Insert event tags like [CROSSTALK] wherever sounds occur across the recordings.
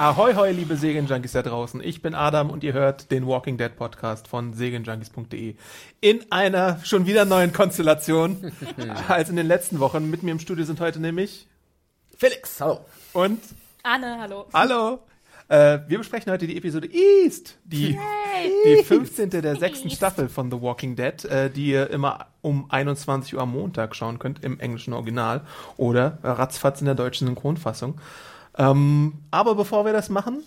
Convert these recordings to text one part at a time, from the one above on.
Ahoi, hoi, liebe Serienjunkies da draußen. Ich bin Adam und ihr hört den Walking Dead Podcast von serienjunkies.de. In einer schon wieder neuen Konstellation [LAUGHS] als in den letzten Wochen. Mit mir im Studio sind heute nämlich Felix, hallo. und Anne, hallo. Hallo. Äh, wir besprechen heute die Episode East, die, die 15. der sechsten Staffel von The Walking Dead, äh, die ihr immer um 21 Uhr am Montag schauen könnt im englischen Original oder ratzfatz in der deutschen Synchronfassung. Ähm, aber bevor wir das machen,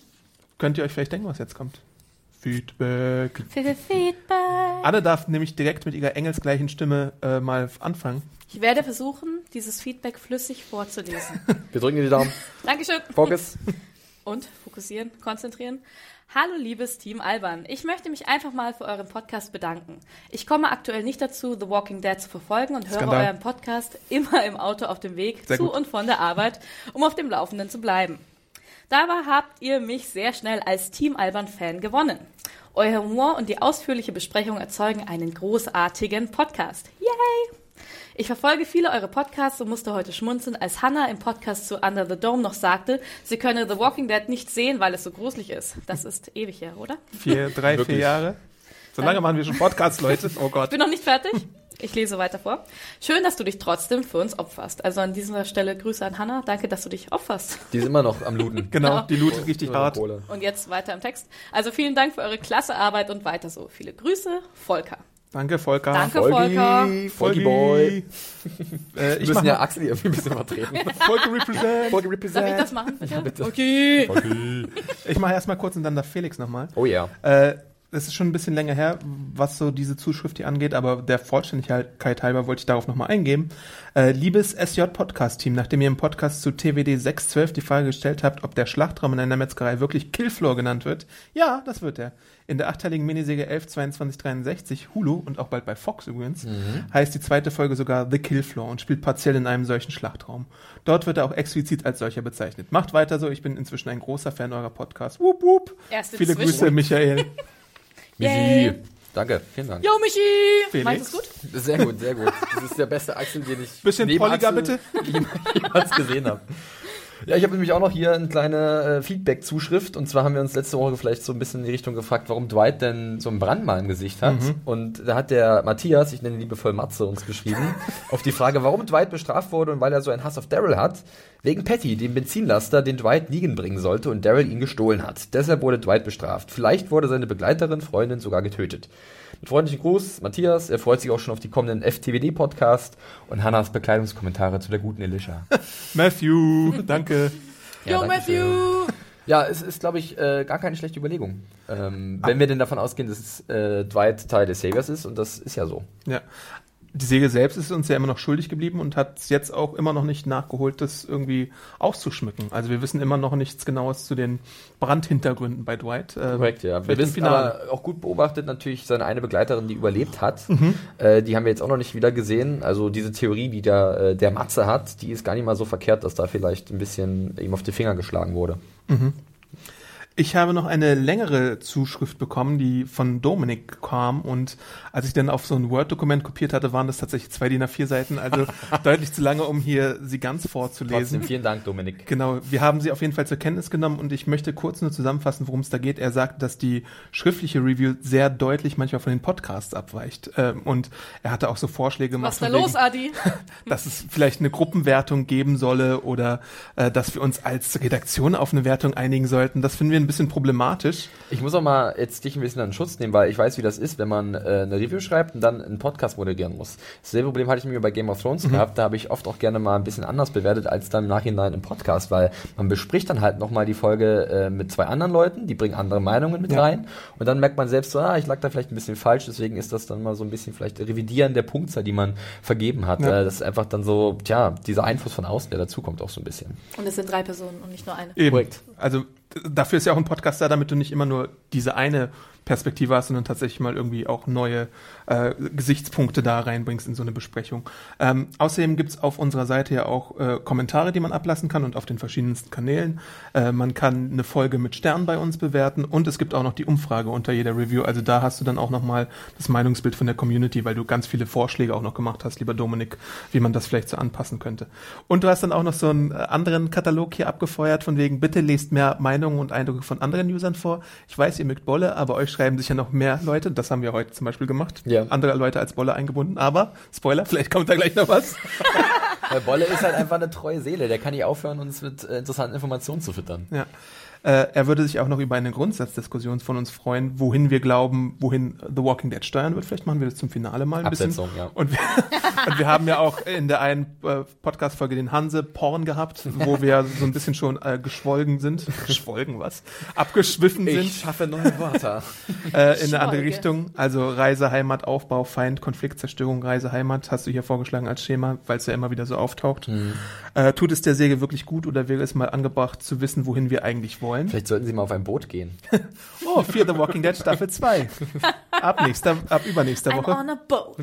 könnt ihr euch vielleicht denken, was jetzt kommt. Feedback. Für Feedback. Anne darf nämlich direkt mit ihrer engelsgleichen Stimme äh, mal anfangen. Ich werde versuchen, dieses Feedback flüssig vorzulesen. Wir drücken dir die Daumen. [LAUGHS] Dankeschön. Fokus. Und fokussieren, konzentrieren. Hallo liebes Team Alban. Ich möchte mich einfach mal für euren Podcast bedanken. Ich komme aktuell nicht dazu, The Walking Dead zu verfolgen und höre Skandal. euren Podcast immer im Auto auf dem Weg Sehr zu gut. und von der Arbeit, um auf dem Laufenden zu bleiben. Dabei habt ihr mich sehr schnell als Team Alban-Fan gewonnen. Euer Humor und die ausführliche Besprechung erzeugen einen großartigen Podcast. Yay! Ich verfolge viele eure Podcasts und musste heute schmunzeln, als Hannah im Podcast zu Under the Dome noch sagte, sie könne The Walking Dead nicht sehen, weil es so gruselig ist. Das ist ewig her, oder? Vier, drei, vier? Jahre. So lange machen wir schon Podcasts, Leute. Oh Ich Gott. bin noch nicht fertig. Ich lese weiter vor. Schön, dass du dich trotzdem für uns opferst. Also an dieser Stelle Grüße an Hannah. Danke, dass du dich opferst. Die ist immer noch am Looten. [LAUGHS] Genau, Ja. die lootet richtig hart. Und jetzt weiter im Text. Also vielen Dank für eure klasse Arbeit und weiter so. Viele Grüße, Volker. Danke, Volker. Danke, Volker. Folgi, Folgi Boy. Äh, Wir ich müssen ja Axel irgendwie ein bisschen vertreten. [LAUGHS] Volker represent. Darf Represent. ich das machen, bitte? bitte. Okay. Ich mache erstmal kurz und dann darf Felix nochmal. Oh ja. Äh, es ist schon ein bisschen länger her, was so diese Zuschrift hier angeht, aber der Vollständigkeit halber wollte ich darauf nochmal eingehen. Äh, liebes SJ-Podcast-Team, nachdem ihr im Podcast zu TWD 612 die Frage gestellt habt, ob der Schlachtraum in einer Metzgerei wirklich Killfloor genannt wird, ja, das wird er. In der achteiligen Miniserie 112263 Hulu und auch bald bei Fox übrigens, heißt die zweite Folge sogar The Killfloor und spielt partiell in einem solchen Schlachtraum. Dort wird er auch explizit als solcher bezeichnet. Macht weiter so, ich bin inzwischen ein großer Fan eurer Podcasts. Wup, wup. Erst Viele inzwischen. Grüße, Michael. [LAUGHS] Yay. Michi. Danke, vielen Dank. Yo, Michi! Felix? Meinst du es gut? Sehr gut, sehr gut. Das ist der beste Axel, den ich Bisschen neben Polliger, Axel jemals gesehen habe. Ja, ich habe nämlich auch noch hier eine kleine äh, Feedback-Zuschrift. Und zwar haben wir uns letzte Woche vielleicht so ein bisschen in die Richtung gefragt, warum Dwight denn so einen Brand mal im Gesicht hat. Und da hat der Matthias, ich nenne ihn liebevoll Matze, uns geschrieben, [LAUGHS] auf die Frage, warum Dwight bestraft wurde und weil er so einen Hass auf Daryl hat. Wegen Patty, dem Benzinlaster, den Dwight liegen bringen sollte und Daryl ihn gestohlen hat. Deshalb wurde Dwight bestraft. Vielleicht wurde seine Begleiterin, Freundin sogar getötet. Mit freundlichen Gruß, Matthias. Er freut sich auch schon auf die kommenden FTWD-Podcast und Hannas Bekleidungskommentare zu der guten Elisha. [LAUGHS] Matthew, danke. Ja, Yo, danke Matthew! Ja, es ist, glaube ich, äh, gar keine schlechte Überlegung. Ähm, wenn wir denn davon ausgehen, dass äh, Dwight Teil des Saviors ist, und das ist ja so. Ja. Die Serie selbst ist uns ja immer noch schuldig geblieben und hat es jetzt auch immer noch nicht nachgeholt, das irgendwie auszuschmücken. Also wir wissen immer noch nichts Genaues zu den Brandhintergründen bei Dwight. Äh, Korrekt, ja. Wir wissen aber auch gut beobachtet natürlich seine eine Begleiterin, die überlebt hat. Mhm. Äh, die haben wir jetzt auch noch nicht wieder gesehen. Also diese Theorie, die der, äh, der Matze hat, die ist gar nicht mal so verkehrt, dass da vielleicht ein bisschen ihm auf die Finger geschlagen wurde. Ich habe noch eine längere Zuschrift bekommen, die von Dominik kam und als ich dann auf so ein Word-Dokument kopiert hatte, waren das tatsächlich zwei DIN A4 Seiten, also [LAUGHS] deutlich zu lange, um hier sie ganz vorzulesen. Trotzdem vielen Dank, Dominik. Genau, wir haben sie auf jeden Fall zur Kenntnis genommen und ich möchte kurz nur zusammenfassen, worum es da geht. Er sagt, dass die schriftliche Review sehr deutlich manchmal von den Podcasts abweicht. Ähm, und er hatte auch so Vorschläge gemacht, Was ist da wegen, los, Adi? [LAUGHS] dass es vielleicht eine Gruppenwertung geben solle oder äh, dass wir uns als Redaktion auf eine Wertung einigen sollten. Das finden wir ein bisschen problematisch. Ich muss auch mal jetzt dich ein bisschen an Schutz nehmen, weil ich weiß, wie das ist, wenn man äh, eine Review schreibt und dann einen Podcast moderieren muss. Dasselbe Problem hatte ich mir bei Game of Thrones mhm. gehabt. Da habe ich oft auch gerne mal ein bisschen anders bewertet als dann im Nachhinein im Podcast, weil man bespricht dann halt nochmal die Folge äh, mit zwei anderen Leuten, die bringen andere Meinungen mit ja. rein und dann merkt man selbst so, ah, ich lag da vielleicht ein bisschen falsch, deswegen ist das dann mal so ein bisschen vielleicht Revidieren der Punktzahl, die man vergeben hat. Ja. Äh, das ist einfach dann so, tja, dieser Einfluss von außen, der dazukommt auch so ein bisschen. Und es sind drei Personen und nicht nur eine. Eben. Korrekt. Also dafür ist ja auch ein Podcast da, damit du nicht immer nur diese eine Perspektive hast, sondern tatsächlich mal irgendwie auch neue äh, Gesichtspunkte da reinbringst in so eine Besprechung. Ähm, außerdem gibt's auf unserer Seite ja auch äh, Kommentare, die man ablassen kann und auf den verschiedensten Kanälen. Äh, man kann eine Folge mit Sternen bei uns bewerten und es gibt auch noch die Umfrage unter jeder Review. Also da hast du dann auch nochmal das Meinungsbild von der Community, weil du ganz viele Vorschläge auch noch gemacht hast, lieber Dominik, wie man das vielleicht so anpassen könnte. Und du hast dann auch noch so einen äh, anderen Katalog hier abgefeuert, von wegen, bitte lest mehr Meinungen und Eindrücke von anderen Usern vor. Ich weiß, ihr mögt Bolle, aber euch schreiben sich ja noch mehr Leute. Das haben wir heute zum Beispiel gemacht. Ja. Andere Leute als Bolle eingebunden. Aber, Spoiler, vielleicht kommt da gleich noch was. [LAUGHS] Weil Bolle ist halt einfach eine treue Seele. Der kann nicht aufhören, uns mit äh, interessanten Informationen zu füttern. Ja. Äh, er würde sich auch noch über eine Grundsatzdiskussion von uns freuen, wohin wir glauben, wohin The Walking Dead steuern wird. Vielleicht machen wir das zum Finale mal ein Absetzung, bisschen. Ja. Und, wir, [LAUGHS] und wir haben ja auch in der einen äh, Podcast-Folge den Hanse-Porn gehabt, wo [LAUGHS] wir so ein bisschen schon äh, geschwolgen sind. Geschwolgen was? Abgeschwiffen sind. Ich schaffe neue Wörter. [LAUGHS] äh, in eine andere Richtung. Also Reise, Heimat, Aufbau, Feind, Konflikt, Zerstörung, Reise, Heimat hast du hier vorgeschlagen als Schema, weil es ja immer wieder so auftaucht. Mhm. Äh, tut es der Säge wirklich gut oder wäre es mal angebracht zu wissen, wohin wir eigentlich wollen? Wollen. Vielleicht sollten Sie mal auf ein Boot gehen. [LAUGHS] oh, Fear the Walking Dead Staffel 2. Ab nächster, ab übernächster I'm Woche. on a boat.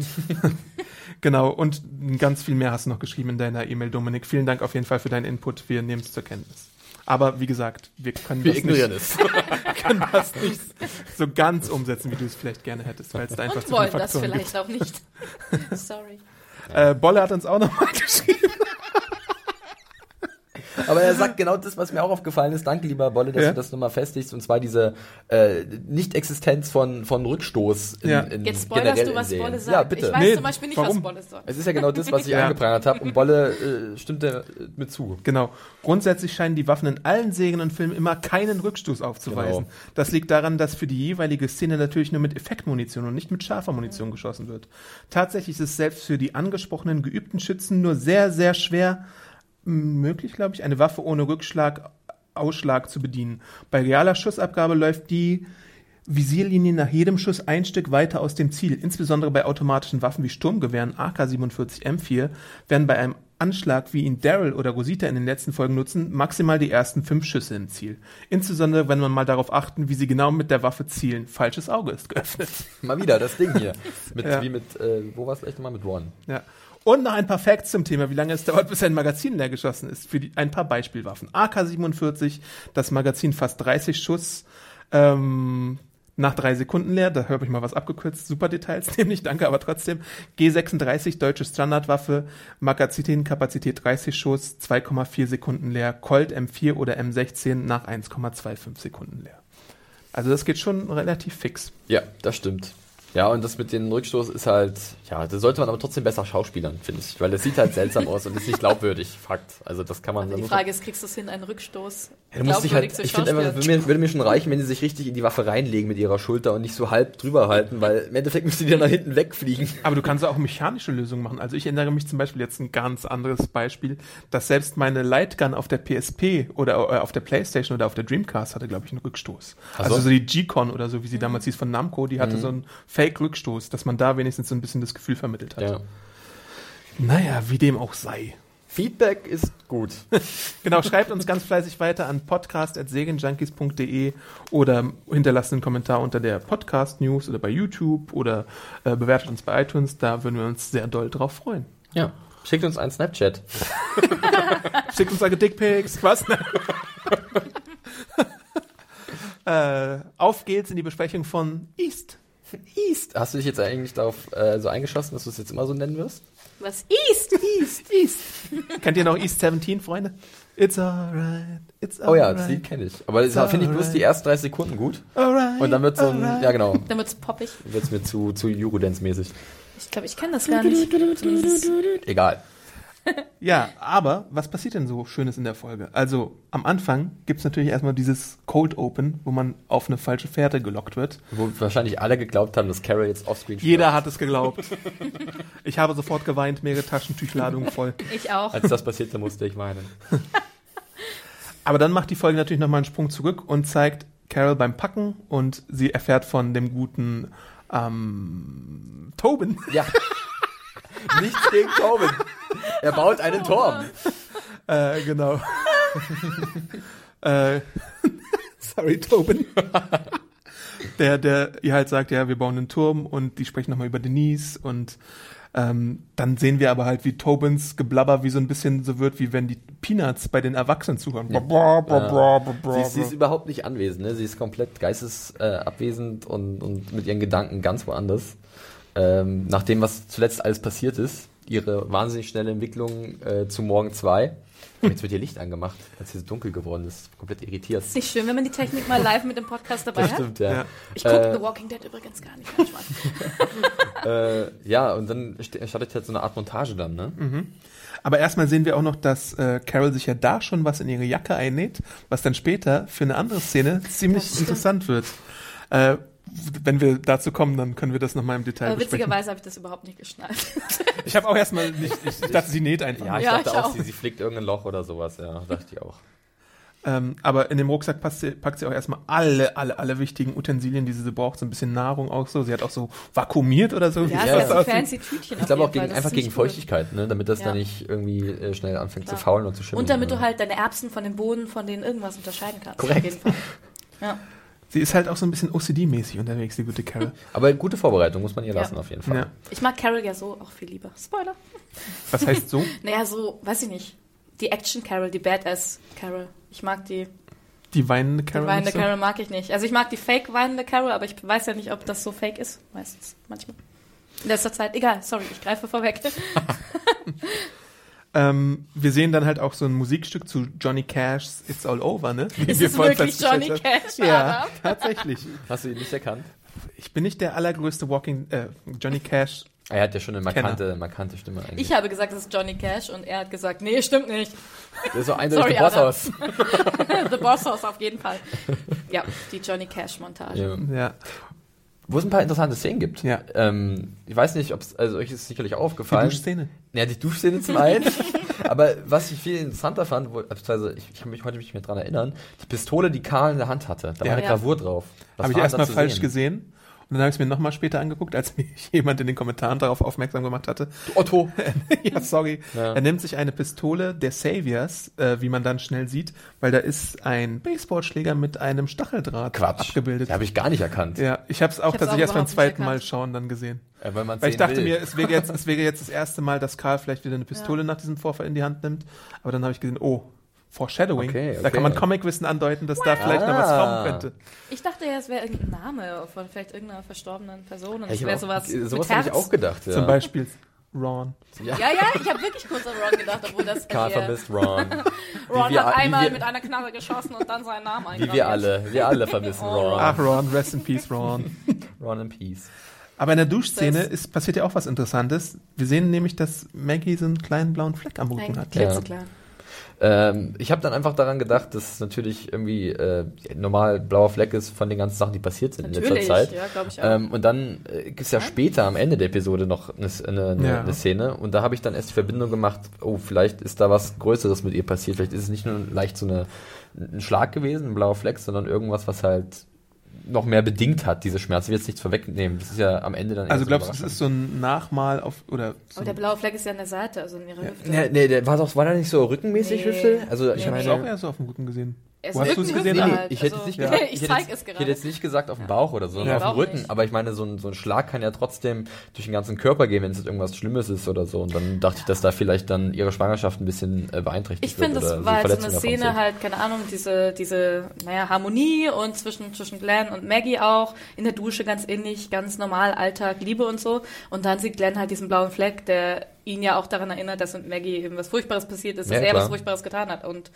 [LAUGHS] genau, und ganz viel mehr hast du noch geschrieben in deiner E-Mail, Dominik. Vielen Dank auf jeden Fall für deinen Input. Wir nehmen es zur Kenntnis. Aber wie gesagt, wir können wir das ignorieren nicht, es. [LAUGHS] können das nicht so ganz umsetzen, wie du es vielleicht gerne hättest, weil es da einfach und zu Faktoren das vielleicht gibt. auch nicht. Sorry. Äh, Bolle hat uns auch nochmal geschrieben. Aber er sagt genau das, was mir auch aufgefallen ist. Danke, lieber Bolle, dass ja. du das nochmal festigst. Und zwar diese äh, Nicht-Existenz von, von Rückstoß in, ja. in Jetzt spoilerst du, was Bolle sagt. Ja, bitte. Ich weiß nee, zum Beispiel nicht, warum? was Bolle sagt. Es ist ja genau das, was ich ja. angeprangert habe. Und Bolle äh, stimmt äh, mit zu. Genau. Grundsätzlich scheinen die Waffen in allen Serien und Filmen immer keinen Rückstoß aufzuweisen. Genau. Das liegt daran, dass für die jeweilige Szene natürlich nur mit Effektmunition und nicht mit scharfer Munition geschossen wird. Tatsächlich ist es selbst für die angesprochenen geübten Schützen nur sehr, sehr schwer, möglich, glaube ich, eine Waffe ohne Rückschlag, Ausschlag zu bedienen. Bei realer Schussabgabe läuft die Visierlinie nach jedem Schuss ein Stück weiter aus dem Ziel. Insbesondere bei automatischen Waffen wie Sturmgewehren AK-47 M4 werden bei einem Anschlag, wie ihn Daryl oder Rosita in den letzten Folgen nutzen, maximal die ersten fünf Schüsse im Ziel. Insbesondere, wenn man mal darauf achten, wie sie genau mit der Waffe zielen. Falsches Auge ist geöffnet. Mal wieder, das Ding hier. Mit, ja. Wie mit, äh, wo war es gleich nochmal? Mit One. Ja. Und noch ein paar Facts zum Thema, wie lange es dauert, bis ein Magazin leer geschossen ist. Für die, ein paar Beispielwaffen. AK-47, das Magazin fast 30 Schuss, ähm, nach drei Sekunden leer. Da habe ich mal was abgekürzt. Super Details, [LAUGHS] nämlich, danke, aber trotzdem. G36, deutsche Standardwaffe, Magazinkapazität 30 Schuss, 2,4 Sekunden leer. Colt M4 oder M16 nach 1,25 Sekunden leer. Also das geht schon relativ fix. Ja, das stimmt. Ja, und das mit dem Rückstoß ist halt, ja, da sollte man aber trotzdem besser schauspielern, finde ich. Weil das sieht halt seltsam aus und ist nicht glaubwürdig, Fakt. Also das kann man aber Die Frage ist, kriegst du es hin, einen Rückstoß? Ja, du musst dich halt, ich finde einfach, würde mir, würde mir schon reichen, wenn sie sich richtig in die Waffe reinlegen mit ihrer Schulter und nicht so halb drüber halten, weil im Endeffekt müsste die dann nach hinten wegfliegen. Aber du kannst auch mechanische Lösungen machen. Also ich erinnere mich zum Beispiel jetzt ein ganz anderes Beispiel, dass selbst meine Lightgun auf der PSP oder äh, auf der Playstation oder auf der Dreamcast hatte, glaube ich, einen Rückstoß. Also, also so die G-Con oder so, wie sie mhm. damals hieß von Namco, die hatte mhm. so einen Fake-Rückstoß dass man da wenigstens so ein bisschen das Gefühl vermittelt hat. Ja. Naja, wie dem auch sei. Feedback ist gut. [LAUGHS] genau, schreibt uns ganz fleißig weiter an podcast.segenjunkies.de oder hinterlasst einen Kommentar unter der Podcast-News oder bei YouTube oder äh, bewertet uns bei iTunes. Da würden wir uns sehr doll drauf freuen. Ja. Schickt uns einen Snapchat. [LAUGHS] Schickt uns eure Dickpics. Was? [LAUGHS] äh, auf geht's in die Besprechung von East. East. Hast du dich jetzt eigentlich darauf äh, so eingeschossen, dass du es jetzt immer so nennen wirst? Was? East? East, East. Kennt ihr noch East 17, Freunde? It's alright, it's alright. Oh ja, das Lied kenne ich. Aber das finde ich bloß die ersten 30 Sekunden gut. Alright, Und dann wird so ein, alright. ja genau. Dann wird's poppig. Wird's mir zu, zu Eurodance-mäßig. Ich glaube, ich kenne das gar nicht. Egal. [LAUGHS] Ja, aber was passiert denn so Schönes in der Folge? Also am Anfang gibt's natürlich erstmal dieses Cold Open, wo man auf eine falsche Fährte gelockt wird. Wo wahrscheinlich alle geglaubt haben, dass Carol jetzt offscreen Jeder hat es geglaubt. [LAUGHS] Ich habe sofort geweint, mehrere Taschentüchladungen voll. [LAUGHS] Ich auch. Als das passierte, musste ich weinen. Aber dann macht die Folge natürlich nochmal einen Sprung zurück und zeigt Carol beim Packen und sie erfährt von dem guten ähm, Tobin. Ja. Nichts gegen Tobin. Er baut einen Turm. Äh, genau. [LAUGHS] äh, sorry, Tobin. der, der ihr halt sagt, ja, wir bauen einen Turm und die sprechen nochmal über Denise und ähm, dann sehen wir aber halt, wie Tobins Geblabber wie so ein bisschen so wird, wie wenn die Peanuts bei den Erwachsenen zuhören. Bra, bra, bra, bra, bra. Sie, ist- sie ist überhaupt nicht anwesend. Ne? Sie ist komplett geistesabwesend äh, und, und mit ihren Gedanken ganz woanders. Ähm, nach dem, was zuletzt alles passiert ist, ihre wahnsinnig schnelle Entwicklung äh, zu Morgen 2. Jetzt wird ihr Licht angemacht, als es dunkel geworden ist. Komplett irritiert. Ist nicht schön, wenn man die Technik mal live mit dem Podcast dabei Das hat? stimmt, ja. Ja. Ich gucke Äh, The Walking Dead übrigens gar nicht. [LAUGHS] Äh, ja, und dann st- startet halt so eine Art Montage dann, ne? Aber erstmal sehen wir auch noch, dass äh, Carol sich ja da schon was in ihre Jacke einnäht, was dann später für eine andere Szene ziemlich interessant wird. Äh, wenn wir dazu kommen, dann können wir das nochmal im Detail Aber besprechen. witzigerweise habe ich das überhaupt nicht geschnallt. [LAUGHS] Ich habe auch erstmal nicht, ich, ich dachte, sie näht einfach. Ja, ich Ja, dachte ich auch, auch. Sie, sie flickt irgendein Loch oder sowas, ja, dachte ich auch. Ähm, aber in dem Rucksack passt sie, packt sie auch erstmal alle, alle, alle wichtigen Utensilien, die sie braucht. So ein bisschen Nahrung auch so. Sie hat auch so vakuumiert oder so. Ja, das hat so fancy Tütchen Ich glaube auch gegen, einfach gegen cool. Feuchtigkeit, ne? damit das Ja. dann nicht irgendwie äh, schnell anfängt Klar. zu faulen und zu schimmeln. Und damit du ne? halt deine Erbsen von den Boden, von denen irgendwas unterscheiden kannst. Korrekt. Auf jeden Fall. Ja. [LAUGHS] Sie ist halt auch so ein bisschen OCD-mäßig unterwegs, die gute Carol. [LAUGHS] Aber gute Vorbereitung muss man ihr Ja. lassen, auf jeden Fall. ja. Ich mag Carol ja so auch viel lieber. Spoiler. Was heißt so? [LAUGHS] Naja, so, weiß ich nicht. Die Action Carol, die Badass Carol. Ich mag die, Die weinende die Carol. weinende nicht so? Carol mag ich nicht. Also ich mag die fake weinende Carol, aber ich weiß ja nicht, ob das so fake ist. Meistens, manchmal. In letzter Zeit. Egal, sorry, ich greife vorweg. [LAUGHS] Ähm, wir sehen dann halt auch so ein Musikstück zu Johnny Cash's It's All Over, ne? [LAUGHS] Wie Ist es wirklich Johnny. Cash? Ja, tatsächlich. [LAUGHS] Hast du ihn nicht erkannt? Ich bin nicht der allergrößte Walking, äh, Johnny Cash. Er hat ja schon eine markante, markante Stimme eigentlich. Ich habe gesagt, es ist Johnny Cash und er hat gesagt, nee, stimmt nicht. Der ist so eindeutig [LAUGHS] Sorry, der Bosshaus. The Boss House auf jeden Fall. Ja, die Johnny Cash Montage. Ja. Ja, Wo es ein paar interessante Szenen gibt. Ja. Ähm, ich weiß nicht, ob es, also euch ist es sicherlich die aufgefallen. Duschszene. Ja, die Duschszene zum einen. [LAUGHS] Aber was ich viel interessanter fand, wo, beziehungsweise ich, ich kann mich heute nicht mehr dran erinnern, die Pistole, die Karl in der Hand hatte, da Ja. war eine. Gravur drauf. Habe ich erstmal falsch sehen? gesehen. Und dann habe ich es mir nochmal später angeguckt, als [LAUGHS] mich jemand in den Kommentaren darauf aufmerksam gemacht hatte. Otto. [LAUGHS] ja, sorry. Ja. Er nimmt sich eine Pistole der Saviors, äh, wie man dann schnell sieht, weil da ist ein Baseballschläger mit einem Stacheldraht Quatsch. abgebildet. Habe ich gar nicht erkannt. Ja, ich habe es auch Ich tatsächlich auch erst beim zweiten Mal schauen dann gesehen. Äh, Weil, Weil ich dachte will. mir, es wäre jetzt, [LAUGHS] es wäre jetzt das erste Mal, dass Karl vielleicht wieder eine Pistole nach diesem Vorfall in die Hand nimmt. Aber dann habe ich gesehen, oh, Foreshadowing. Okay, Da okay. kann man Comicwissen andeuten, dass da vielleicht noch was Ah. kommen könnte. Ich dachte ja, es wäre irgendein Name von vielleicht irgendeiner verstorbenen Person und Ja, es wäre sowas, sowas habe ich auch gedacht. Ja. Zum Beispiel Ron. Ja. Ja, ja, ich habe wirklich kurz an Ron gedacht, obwohl das Karl hier- vermisst Ron. [LAUGHS] Ron Wie wir- hat wie einmal wir- mit einer Knarre geschossen und dann seinen Namen Wie eingraviert. wir alle. Wir alle vermissen Oh. Ron. Ach, Ron, rest in peace, Ron. [LAUGHS] Ron in Peace. Aber in der Duschszene ist, passiert ja auch was Interessantes. Wir sehen nämlich, dass Maggie so einen kleinen blauen Fleck am Rücken hat. klitzeklein. Ähm, ich habe dann einfach daran gedacht, dass natürlich irgendwie äh, normal blauer Fleck ist von den ganzen Sachen, die passiert sind in Natürlich, letzter Zeit. ja, glaube ich auch. Ähm, und dann äh, gibt es ja später am Ende der Episode noch eine, eine, eine, Ja. eine Szene und da habe ich dann erst die Verbindung gemacht, oh, vielleicht ist da was Größeres mit ihr passiert, vielleicht ist es nicht nur leicht so eine, ein Schlag gewesen, ein blauer Fleck, sondern irgendwas, was halt noch mehr bedingt hat, diese Schmerzen. Ich will jetzt nichts vorwegnehmen, das ist ja am Ende dann Also so glaubst du, das ist so ein Nachmal auf, oder so Aber der blaue Fleck ist ja an der Seite, also in ihrer Hüfte. Nee, nee, der war doch, war der nicht so rückenmäßig Nee. Hüfte? Also ich Nee, Ich meine, habe auch eher so auf dem Rücken gesehen. Wo hast du es gesehen? Hüfte Ah, halt, ich hätte also- es nicht [LAUGHS] gesagt. Ich hätte zeig jetzt- es Ich hätte jetzt nicht gesagt auf dem Bauch oder so, sondern Ja. auf dem Rücken. nicht. Aber ich meine, so ein, so ein Schlag kann ja trotzdem durch den ganzen Körper gehen, wenn es jetzt irgendwas Schlimmes ist oder so. Und dann dachte ich, dass da vielleicht dann ihre Schwangerschaft ein bisschen äh, beeinträchtigt Ich finde, wird. oder das sie war halt so eine Szene sind. halt, keine Ahnung, diese, diese, naja, Harmonie und zwischen, zwischen Glenn und Maggie auch, in der Dusche ganz innig, ganz normal, Alltag, Liebe und so. Und dann sieht Glenn halt diesen blauen Fleck, der ihn ja auch daran erinnert, dass mit Maggie eben was Furchtbares passiert ist, dass Ja, er klar. was Furchtbares getan hat. Und,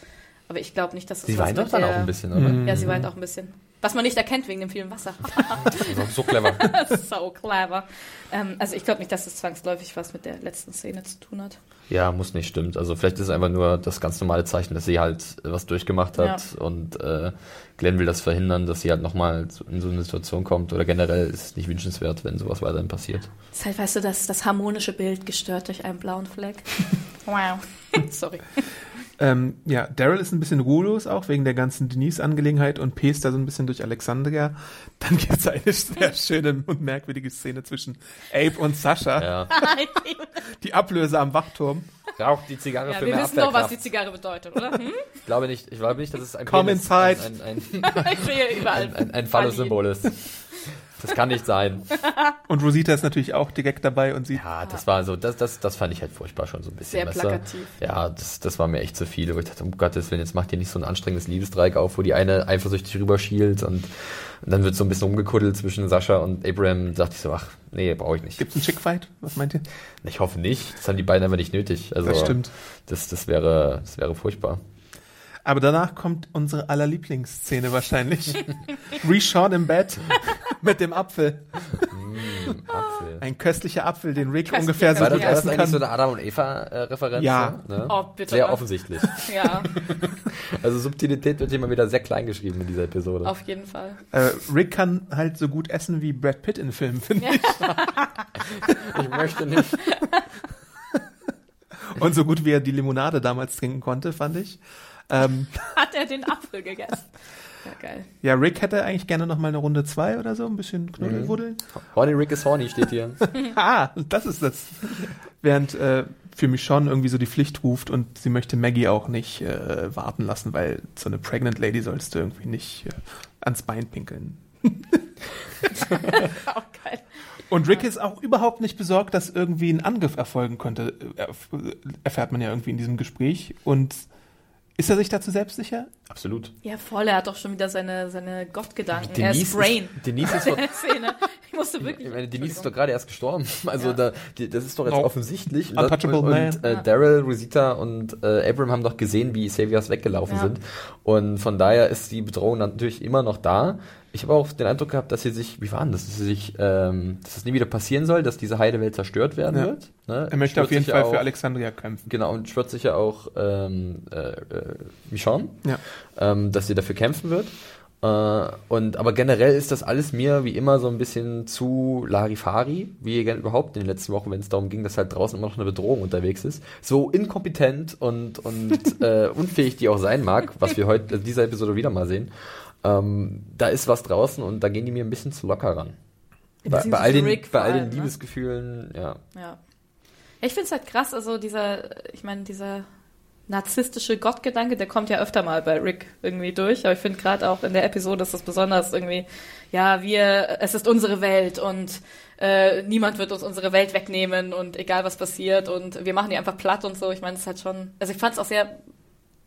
aber ich glaube nicht, dass es Sie was weint doch dann auch ein bisschen, oder? Ja, sie weint auch ein bisschen. Was man nicht erkennt wegen dem vielen Wasser. [LAUGHS] So clever. [LAUGHS] So clever. Ähm, also ich glaube nicht, dass es zwangsläufig was mit der letzten Szene zu tun hat. Ja, muss nicht, stimmt. Also vielleicht ist es einfach nur das ganz normale Zeichen, dass sie halt was durchgemacht hat und äh, Glenn will das verhindern, dass sie halt nochmal in so eine Situation kommt oder generell ist es nicht wünschenswert, wenn sowas weiterhin passiert. Das ist halt, weißt du, das, das harmonische Bild gestört durch einen blauen Fleck. [LAUGHS] wow. Sorry. Ähm, ja, Daryl ist ein bisschen ruhelos auch wegen der ganzen Denise-Angelegenheit und pest da so ein bisschen durch Alexandria. [LAUGHS] Dann gibt es eine sehr schöne und merkwürdige Szene zwischen Abe und Sascha. Ja. [LAUGHS] Die Ablöse am Wachturm. Raucht die Zigarre ja, für wir mehr wissen doch, was die Zigarre bedeutet, oder? Hm? Ich glaube nicht, ich glaube nicht, dass es ein Come Penis- inside. ein, ein, ein, ein, [LAUGHS] ein, ein Phallus-Symbol ist. Das kann nicht sein. [LAUGHS] Und Rosita ist natürlich auch direkt dabei und sieht, Ja, das war so, das, das, das fand ich halt furchtbar schon so ein bisschen. Sehr weißt du? plakativ. Ja, das, das war mir echt zu viel, wo ich dachte, um Gottes Willen, jetzt macht ihr nicht so ein anstrengendes Liebesdreieck auf, wo die eine eifersüchtig rüberschielt und, und dann wird so ein bisschen rumgekuddelt zwischen Sascha und Abraham. Da dachte ich so, ach, nee, brauche ich nicht. gibt's einen Chickfight? Was meint ihr? Ich hoffe nicht. Das haben die beiden einfach nicht nötig. Also, Das stimmt. Das, das wäre, das wäre furchtbar. Aber danach kommt unsere aller Lieblingsszene wahrscheinlich. [LAUGHS] Reshawn im Bett [LAUGHS] mit dem Apfel. Apfel. Ein köstlicher Apfel, den Rick Köstlicher ungefähr so War das, gut war das essen eigentlich kann. so eine Adam und Eva-Referenz? Ja. Ne? Oh, bitte. Sehr offensichtlich. [LAUGHS] Ja, Also Subtilität wird hier mal wieder sehr klein geschrieben in dieser Episode. auf jeden Fall. Äh, Rick kann halt so gut essen wie Brad Pitt in Filmen, finde ich. Ich möchte nicht. Und so gut wie er die Limonade damals trinken konnte, fand ich. Ähm, [LAUGHS] Hat er den Apfel gegessen? Ja, geil. ja, Rick hätte eigentlich gerne noch mal eine Runde zwei oder so, ein bisschen Knuddelwuddeln. Horny Rick is horny steht hier. [LAUGHS] Ah, das ist das. Während äh, für mich schon irgendwie so die Pflicht ruft und sie möchte Maggie auch nicht äh, warten lassen, weil so eine Pregnant Lady sollst du irgendwie nicht äh, ans Bein pinkeln. [LAUGHS] Auch geil. Und Rick ist auch überhaupt nicht besorgt, dass irgendwie ein Angriff erfolgen könnte, erf erfährt man ja irgendwie in diesem Gespräch. Und ist er sich dazu selbstsicher? Absolut. Ja, voll, er hat doch schon wieder seine, seine Gottgedanken. er ist Denise Brain. ist, Denise [LAUGHS] ist doch, der Szene. Ich musste wirklich. ich meine, Denise ist doch gerade erst gestorben. [LAUGHS] Also Ja. da, die, das ist doch jetzt Oh. offensichtlich. Und, Untouchable und, Man. und äh, Ja. Daryl, Rosita und äh, Abram haben doch gesehen, wie Saviors weggelaufen Ja. sind. Und von daher ist die Bedrohung natürlich immer noch da. Ich habe auch den Eindruck gehabt, dass sie sich, wie war denn das, dass sie sich, ähm, dass das nie wieder passieren soll, dass diese Heidewelt zerstört werden Ja. wird. Ne? Er möchte auf jeden Fall auch, für Alexandria kämpfen. Genau, und schwört sich ja auch ähm, äh, äh, Michonne, Ja. ähm, dass sie dafür kämpfen wird. Äh, und aber generell ist das alles mir wie immer so ein bisschen zu Larifari, wie überhaupt in den letzten Wochen, wenn es darum ging, dass halt draußen immer noch eine Bedrohung unterwegs ist. So inkompetent und, und [LAUGHS] äh, unfähig die auch sein mag, was wir heute in dieser Episode wieder mal sehen. Ähm, da ist was draußen und da gehen die mir ein bisschen zu locker ran. Bei, bei all den, bei all den ne? Liebesgefühlen, ja. Ja. ja ich finde es halt krass, also dieser, ich meine, dieser narzisstische Gottgedanke, der kommt ja öfter mal bei Rick irgendwie durch, aber ich finde gerade auch in der Episode ist das besonders irgendwie, ja, wir, es ist unsere Welt und äh, niemand wird uns unsere Welt wegnehmen und egal was passiert und wir machen die einfach platt und so. Ich meine, es ist halt schon, also ich fand es auch sehr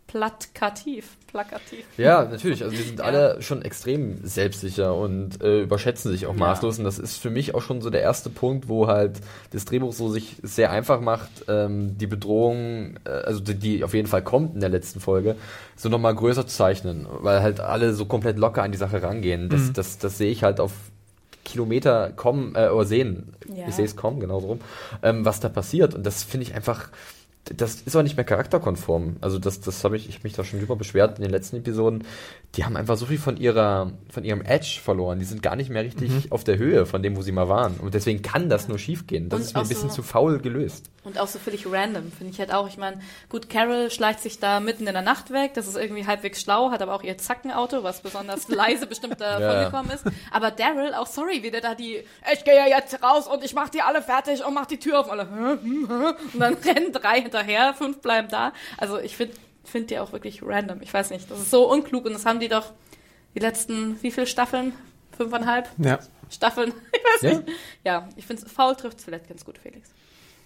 plakativ, plakativ. Ja, natürlich. Also die sind alle schon extrem selbstsicher und äh, überschätzen sich auch Ja. maßlos. Und das ist für mich auch schon so der erste Punkt, wo halt das Drehbuch so sich sehr einfach macht, ähm, die Bedrohung, äh, also die, die auf jeden Fall kommt in der letzten Folge, so nochmal größer zu zeichnen, weil halt alle so komplett locker an die Sache rangehen. Das, das, das sehe ich halt auf Kilometer kommen äh, oder sehen. Ja. Ich sehe es kommen, genau so rum, ähm, was da passiert. Und das finde ich einfach das ist auch nicht mehr charakterkonform. Also das, das habe ich, ich hab mich da schon drüber beschwert in den letzten Episoden. Die haben einfach so viel von ihrer, von ihrem Edge verloren. Die sind gar nicht mehr richtig auf der Höhe von dem, wo sie mal waren. Und deswegen kann das nur schiefgehen. Das Und ist mir ein bisschen so- zu faul gelöst. Und auch so völlig random, finde ich halt auch. Ich meine, gut, Carol schleicht sich da mitten in der Nacht weg, das ist irgendwie halbwegs schlau, hat aber auch ihr Zackenauto, was besonders [LAUGHS] leise bestimmt davon Ja. gekommen ist. Aber Daryl, auch sorry, wie der da die, ich gehe ja jetzt raus und ich mach die alle fertig und mach die Tür auf. Und, alle, "Hä? Hm, hä?" und dann [LAUGHS] rennen drei hinterher, fünf bleiben da. Also ich finde find die auch wirklich random. Ich weiß nicht, das ist so unklug und das haben die doch die letzten, wie viele Staffeln? Fünfeinhalb Ja. Staffeln? [LAUGHS] Ich weiß Ja? nicht. Ja, ich finde, faul trifft vielleicht ganz gut, Felix.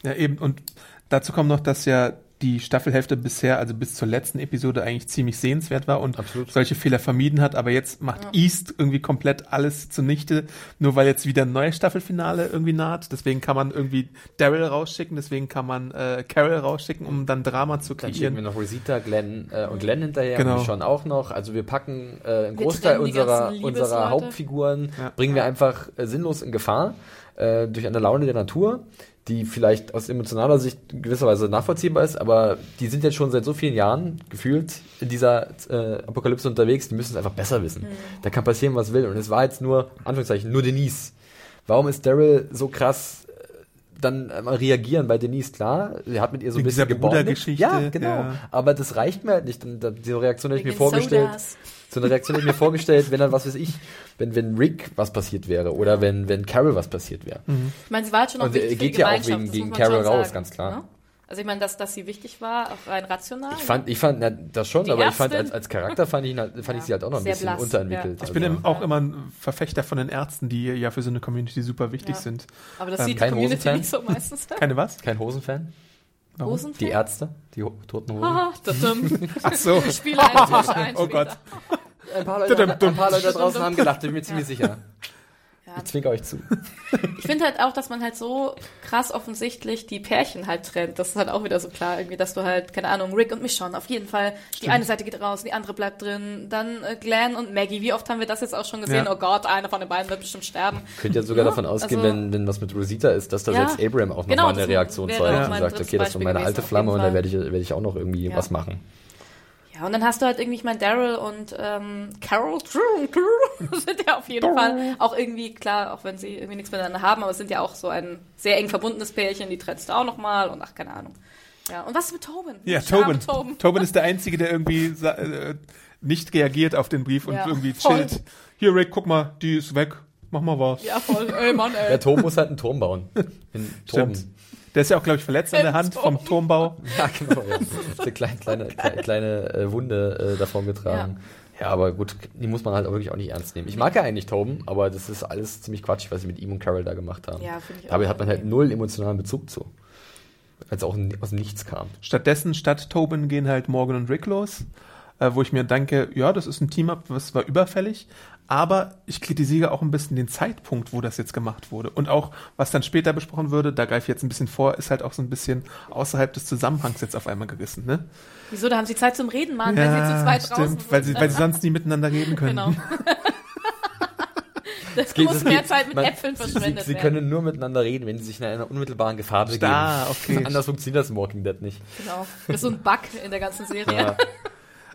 Ja, eben. Und dazu kommt noch, dass ja die Staffelhälfte bisher, also bis zur letzten Episode, eigentlich ziemlich sehenswert war und Absolut. solche Fehler vermieden hat. Aber jetzt macht East irgendwie komplett alles zunichte, nur weil jetzt wieder ein neues Staffelfinale irgendwie naht. Deswegen kann man irgendwie Daryl rausschicken, deswegen kann man äh, Carol rausschicken, um dann Drama zu Dann schicken wir kreieren. noch Rosita, Glenn äh, und Glenn hinterher Genau. und schon auch noch. Also wir packen äh, einen Wir Großteil unserer, unserer. Hauptfiguren, Ja. bringen wir einfach äh, sinnlos in Gefahr äh, durch eine Laune der Natur. Die vielleicht aus emotionaler Sicht in gewisser Weise nachvollziehbar ist, aber die sind jetzt schon seit so vielen Jahren gefühlt in dieser äh, Apokalypse unterwegs, die müssen es einfach besser wissen. Da kann passieren, was will. Und es war jetzt nur, Anführungszeichen, nur Denise. Warum ist Daryl so krass äh, dann mal reagieren bei Denise, klar, er hat mit ihr so ein bisschen gebondet. Brudergeschichte, Ja, genau. ja. Aber das reicht mir halt nicht. Und da- diese Reaktion hätte ich mir vorgestellt. Sodas. So eine Reaktion hätte ich mir vorgestellt, wenn dann, was weiß ich, wenn, wenn Rick was passiert wäre oder wenn, wenn Carol was passiert wäre. Ich meine, sie war halt schon auch Und, wichtig äh, für die geht ja auch wegen- gegen Carol raus, sagen, ganz klar. ne? Also ich meine, dass, dass sie wichtig war, auch rein rational. Ich fand, ich fand, na, das schon, Die aber ich fand, als, als Charakter fand ich, halt, fand Ja, ich sie halt auch noch ein sehr bisschen blass, unterentwickelt. ja. Ich bin Also- im- auch immer ein Verfechter von den Ärzten, die ja für so eine Community super wichtig Ja. sind. aber das ähm, sieht die Community Hosenfan? nicht so meistens. [LAUGHS] Keine was? Kein Hosenfan? Warum? Hosenfan? Die Ärzte? Die ho toten Hosen? Dadum. [LAUGHS] Ach so. [LAUGHS] Ich spiele einen Tisch ein. Oh Gott. Ein paar Leute, ein paar Leute da draußen haben gelacht, bin mir ziemlich sicher. Ja. Ich zwinker euch zu. [LAUGHS] Ich finde halt auch, dass man halt so krass offensichtlich die Pärchen halt trennt. Das ist halt auch wieder so klar, irgendwie, dass du halt, keine Ahnung, Rick und Michonne, auf jeden Fall, die eine Seite geht raus, die andere bleibt drin. Dann äh, Glenn und Maggie, wie oft haben wir das jetzt auch schon gesehen? Ja. Oh Gott, einer von den beiden wird bestimmt sterben. Könnt ja sogar Ja, davon ausgehen, also- wenn, wenn was mit Rosita ist, dass da Ja. selbst Abraham auch Genau, nochmal eine das Reaktion zeigt und sagt, okay, das ist meine alte Flamme und da werde ich, werde ich auch noch irgendwie was machen. Ja, und dann hast du halt irgendwie, ich meine, Daryl und ähm, Carol [LAUGHS] sind ja auf jeden Fall auch irgendwie, klar, auch wenn sie irgendwie nichts miteinander haben, aber es sind ja auch so ein sehr eng verbundenes Pärchen, die trennst du auch nochmal und ach, keine Ahnung. Ja, und was ist mit Tobin? Ja, Tobin. Tobin. [LAUGHS] Tobin ist der Einzige, der irgendwie äh, nicht reagiert auf den Brief und Ja, irgendwie voll. chillt. Hier, Rick, guck mal, die ist weg. Mach mal was. Ja, voll. Ey, Mann, ey. Der Turm muss halt einen Turm bauen. [LAUGHS] In Turm. Stimmt. Der ist ja auch, glaube ich, verletzt an der Hand vom Turmbau. Ja, genau. Ja. So eine kleine, [LAUGHS] kleine, kleine, kleine äh, Wunde äh, davon getragen. Ja. aber gut, die muss man halt auch wirklich auch nicht ernst nehmen. Ich mag ja eigentlich Tauben, aber das ist alles ziemlich quatschig, was sie mit ihm und Carol da gemacht haben. Ja, finde ich Dabei auch. hat man halt null emotionalen Bezug zu. Als auch aus dem Nichts kam. Stattdessen, statt Tobin, gehen halt Morgan und Rick los, äh, wo ich mir denke, ja, das ist ein Team-Up, was war überfällig, aber ich kritisiere auch ein bisschen den Zeitpunkt, wo das jetzt gemacht wurde. Und auch, was dann später besprochen würde, da greife ich jetzt ein bisschen vor, ist halt auch so ein bisschen außerhalb des Zusammenhangs jetzt auf einmal gerissen, ne? Wieso, da haben sie Zeit zum Reden, Mann, wenn sie zu zweit draußen sind. weil sie, weil sie sonst nie miteinander reden können. Genau. [LAUGHS] Das geht- muss das mehr geht- Zeit mit man- Äpfeln Sie, verschwendet sie, sie können nur miteinander reden, wenn sie sich in einer unmittelbaren Gefahr begeben. Ah, okay. [LAUGHS] Anders funktioniert das in Walking Dead nicht. Genau. Das ist so ein Bug in der ganzen Serie. Ja.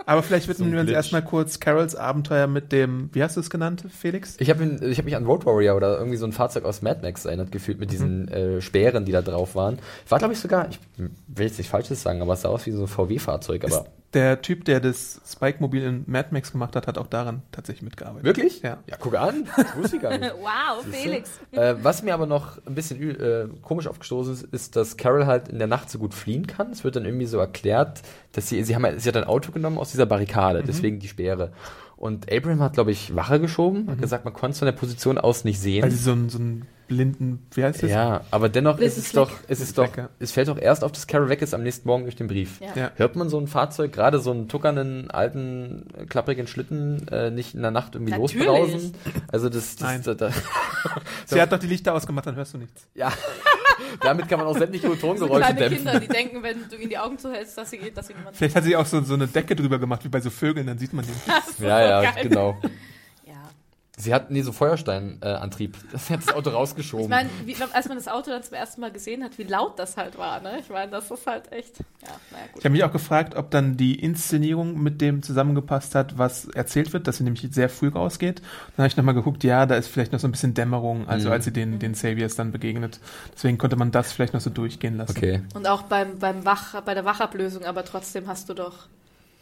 Aber vielleicht widmen So wir uns erstmal kurz Carols Abenteuer mit dem, wie hast du es genannt, Felix? Ich habe ich hab mich an Road Warrior oder irgendwie so ein Fahrzeug aus Mad Max erinnert, gefühlt mit diesen äh, Speeren, die da drauf waren. War, glaube ich, sogar, ich will jetzt nicht Falsches sagen, aber es sah aus wie so ein VW-Fahrzeug. Aber der Typ, der das Spike-Mobil in Mad Max gemacht hat, hat auch daran tatsächlich mitgearbeitet. wirklich? Ja. Ja, guck an. Das wusste ich gar nicht. [LAUGHS] Wow, Felix. äh, was mir aber noch ein bisschen äh, komisch aufgestoßen ist, ist, dass Carol halt in der Nacht so gut fliehen kann. Es wird dann irgendwie so erklärt, dass sie, sie haben sie hat ein Auto genommen aus dieser Barrikade, Mhm. deswegen die Speere. Und Abraham hat, glaube ich, Wache geschoben, hat gesagt, man konnte es von der Position aus nicht sehen. Mhm. Weil sie so einen, so einen blinden, wie heißt das? Ja, aber dennoch ist es doch, ist es doch, es fällt doch erst auf, dass Carol weg ist am nächsten Morgen durch den Brief. Ja. Ja. Hört man so ein Fahrzeug, gerade so einen tuckernden, alten, klapprigen Schlitten, äh, nicht in der Nacht irgendwie Natürlich. losbrausen? Also das, das Nein. Da, da, [LAUGHS] Sie hat doch die Lichter ausgemacht, dann hörst du nichts. ja, [LAUGHS] damit kann man auch sämtliche So Tongeräusche kleine dämpfen. Kinder, die denken, wenn du ihnen die Augen zuhältst, dass sie dass sie niemand Vielleicht hat sie auch so, so eine Decke drüber gemacht, wie bei so Vögeln, dann sieht man den. [LAUGHS] Ja, ja, geil. genau. Sie hat nie so Feuersteinantrieb. Äh, [LAUGHS] das hat das Auto rausgeschoben. Ich meine, als man das Auto dann zum ersten Mal gesehen hat, wie laut das halt war, ne? Ich meine, das ist halt echt, ja, naja, gut. Ich habe mich auch gefragt, ob dann die Inszenierung mit dem zusammengepasst hat, was erzählt wird, dass sie nämlich sehr früh rausgeht. Dann habe ich nochmal geguckt, ja, da ist vielleicht noch so ein bisschen Dämmerung, also Mhm. als sie den, den Saviors dann begegnet. Deswegen konnte man das vielleicht noch so durchgehen lassen. okay. Und auch beim, beim Wach, bei der Wachablösung, aber trotzdem hast du doch,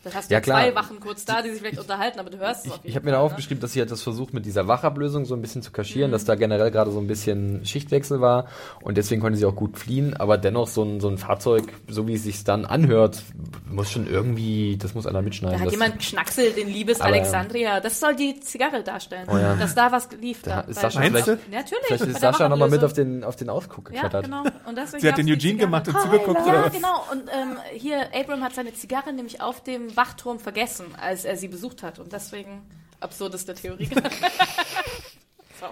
da hast Ja, du klar. zwei Wachen kurz da, die sich vielleicht unterhalten, aber du hörst es Ich, ich habe mir da Fall, aufgeschrieben, dass sie halt das versucht mit dieser Wachablösung so ein bisschen zu kaschieren, Mhm. dass da generell gerade so ein bisschen Schichtwechsel war und deswegen konnte sie auch gut fliehen, aber dennoch so ein, so ein Fahrzeug, so wie es sich dann anhört, muss schon irgendwie, das muss einer Ne? mitschneiden. Da hat jemand geschnackselt in Liebes Aber, Alexandria. Das soll die Zigarre darstellen. Oh ja. Dass da was lief. Da Da, ist Sascha vielleicht? Natürlich. vielleicht ist Sascha nochmal mit auf den, auf den Ausguck Ja, geklettert. genau. Und deswegen Sie hat den Eugene Zigarre. gemacht und zugeguckt, oder Ja, genau. Und ähm, hier, Abram hat seine Zigarre nämlich auf dem Wachturm vergessen, als er sie besucht hat. Und deswegen absurdeste Theorie. [LAUGHS] so.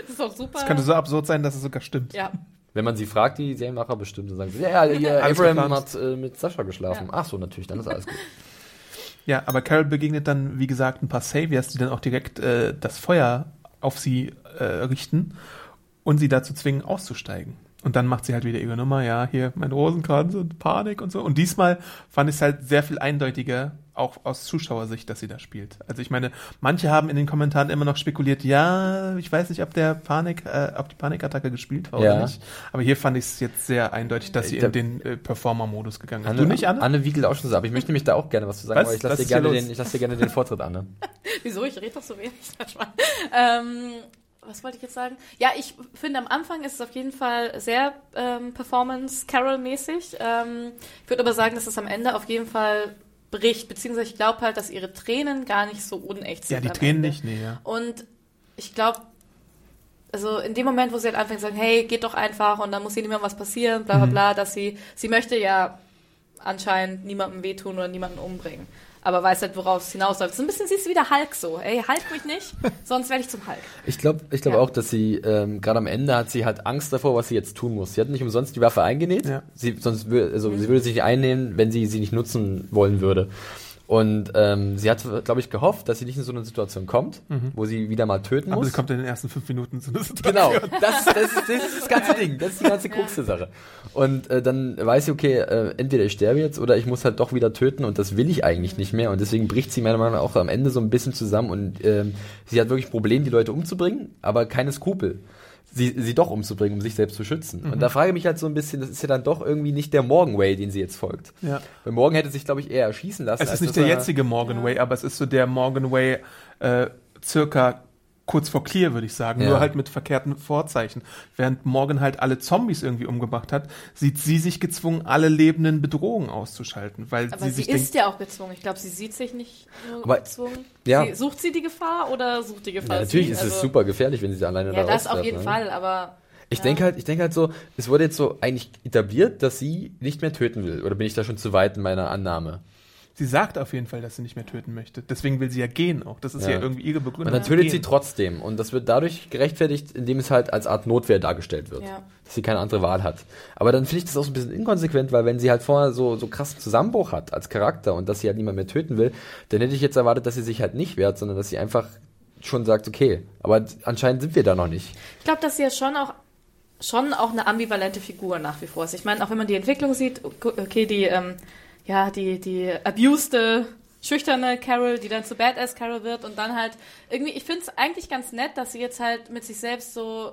Das ist auch super. Es könnte so absurd sein, dass es sogar stimmt. ja. Wenn man sie fragt, die Serienmacher bestimmt, dann sagen sie, ja, ja, Alles Abraham geplant. hat äh, mit Sascha geschlafen. Ja. Ach so, natürlich, dann ist alles gut. [LAUGHS] Ja, aber Carol begegnet dann, wie gesagt, ein paar Saviors, die dann auch direkt äh, das Feuer auf sie äh, richten und sie dazu zwingen, auszusteigen. Und dann macht sie halt wieder ihre Nummer, ja, hier mein Rosenkranz und Panik und so. Und diesmal fand ich es halt sehr viel eindeutiger, auch aus Zuschauersicht, dass sie da spielt. Also ich meine, manche haben in den Kommentaren immer noch spekuliert, ja, ich weiß nicht, ob der Panik, äh, ob die Panikattacke gespielt war Ja. oder nicht. Aber hier fand ich es jetzt sehr eindeutig, dass sie Da- in den äh, Performer-Modus gegangen ist. Anne, Du nicht, Anne? Anne wiegelt auch schon so ab. Ich möchte nämlich da auch gerne was zu sagen, Was? aber ich lasse dir, gerne den- ich lass dir gerne den Vortritt, Anne. [LAUGHS] Wieso? Ich rede doch so wenig. [LAUGHS] ähm, was wollte ich jetzt sagen? Ja, ich finde am Anfang ist es auf jeden Fall sehr ähm, Performance-Carol-mäßig. Ähm, ich würde aber sagen, dass es am Ende auf jeden Fall bricht, beziehungsweise ich glaube halt, dass ihre Tränen gar nicht so unecht sind. ja, die Tränen Ende. nicht, nee, ja. Und ich glaube, also in dem Moment, wo sie halt anfängt zu sagen, hey, geht doch einfach und dann muss hier niemandem was passieren, bla bla bla, dass sie, sie möchte ja anscheinend niemandem wehtun oder niemanden umbringen. Aber weiß halt, worauf es hinausläuft. So ein bisschen siehst du wieder Hulk so. Ey, Hulk mich nicht, [LAUGHS] sonst werde ich zum Hulk. Ich glaube ich glaub Ja. auch, dass sie, ähm, gerade am Ende hat sie halt Angst davor, was sie jetzt tun muss. Sie hat nicht umsonst die Waffe eingenäht. Ja. Sie, sonst wür also, sie würde sich nicht einnehmen, wenn sie sie nicht nutzen wollen würde. Und ähm, sie hat, glaube ich, gehofft, dass sie nicht in so eine Situation kommt, wo sie wieder mal töten Aber muss. sie kommt in den ersten fünf Minuten zu einer Situation. Genau, das, das, ist, das ist das ganze Ding, das ist die ganze Krux der Sache. Und äh, dann weiß sie, okay, äh, entweder ich sterbe jetzt oder ich muss halt doch wieder töten und das will ich eigentlich nicht mehr. Und deswegen bricht sie meiner Meinung nach auch am Ende so ein bisschen zusammen und ähm, sie hat wirklich ein Problem, die Leute umzubringen, aber keine Skrupel. Sie, sie doch umzubringen, um sich selbst zu schützen. Und da frage ich mich halt so ein bisschen, das ist ja dann doch irgendwie nicht der Morgan Way, den sie jetzt folgt. Ja. Weil Morgan hätte sich, glaube ich, eher erschießen lassen. Es als ist nicht der er- jetzige Morgan Way, aber es ist so der Morgan Way äh, circa kurz vor Clear, würde ich sagen. Ja. Nur halt mit verkehrten Vorzeichen. Während Morgan halt alle Zombies irgendwie umgebracht hat, sieht sie sich gezwungen, alle lebenden Bedrohungen auszuschalten, weil Aber sie sie, sich ist denkt, ja auch gezwungen. Ich glaube, sie sieht sich nicht nur Aber- gezwungen. ja. Sie, sucht sie die Gefahr oder sucht die Gefahr Ja, natürlich sie? ist es Also, super gefährlich, wenn sie sie alleine Ja, da das auf jeden ne? Fall, aber Ich Ja. denke halt, ich denke halt so, es wurde jetzt so eigentlich etabliert, dass sie nicht mehr töten will. Oder bin ich da schon zu weit in meiner Annahme? Sie sagt auf jeden Fall, dass sie nicht mehr töten möchte. Deswegen will sie ja gehen auch. Das ist ja, Ja. irgendwie ihre Und Begründung. dann tötet sie trotzdem. Und das wird dadurch gerechtfertigt, indem es halt als Art Notwehr dargestellt wird. Ja. Dass sie keine andere Wahl hat. Aber dann finde ich das auch so ein bisschen inkonsequent, weil wenn sie halt vorher so, so krassen Zusammenbruch hat als Charakter und dass sie halt niemand mehr töten will, dann hätte ich jetzt erwartet, dass sie sich halt nicht wehrt, sondern dass sie einfach schon sagt, okay, aber anscheinend sind wir da noch nicht. Ich glaube, dass sie ja schon auch schon auch eine ambivalente Figur nach wie vor ist. Ich meine, auch wenn man die Entwicklung sieht, okay, die ähm, ja die die abused schüchterne Carol, die dann zu Badass Carol wird und dann halt irgendwie, ich finde es eigentlich ganz nett, dass sie jetzt halt mit sich selbst so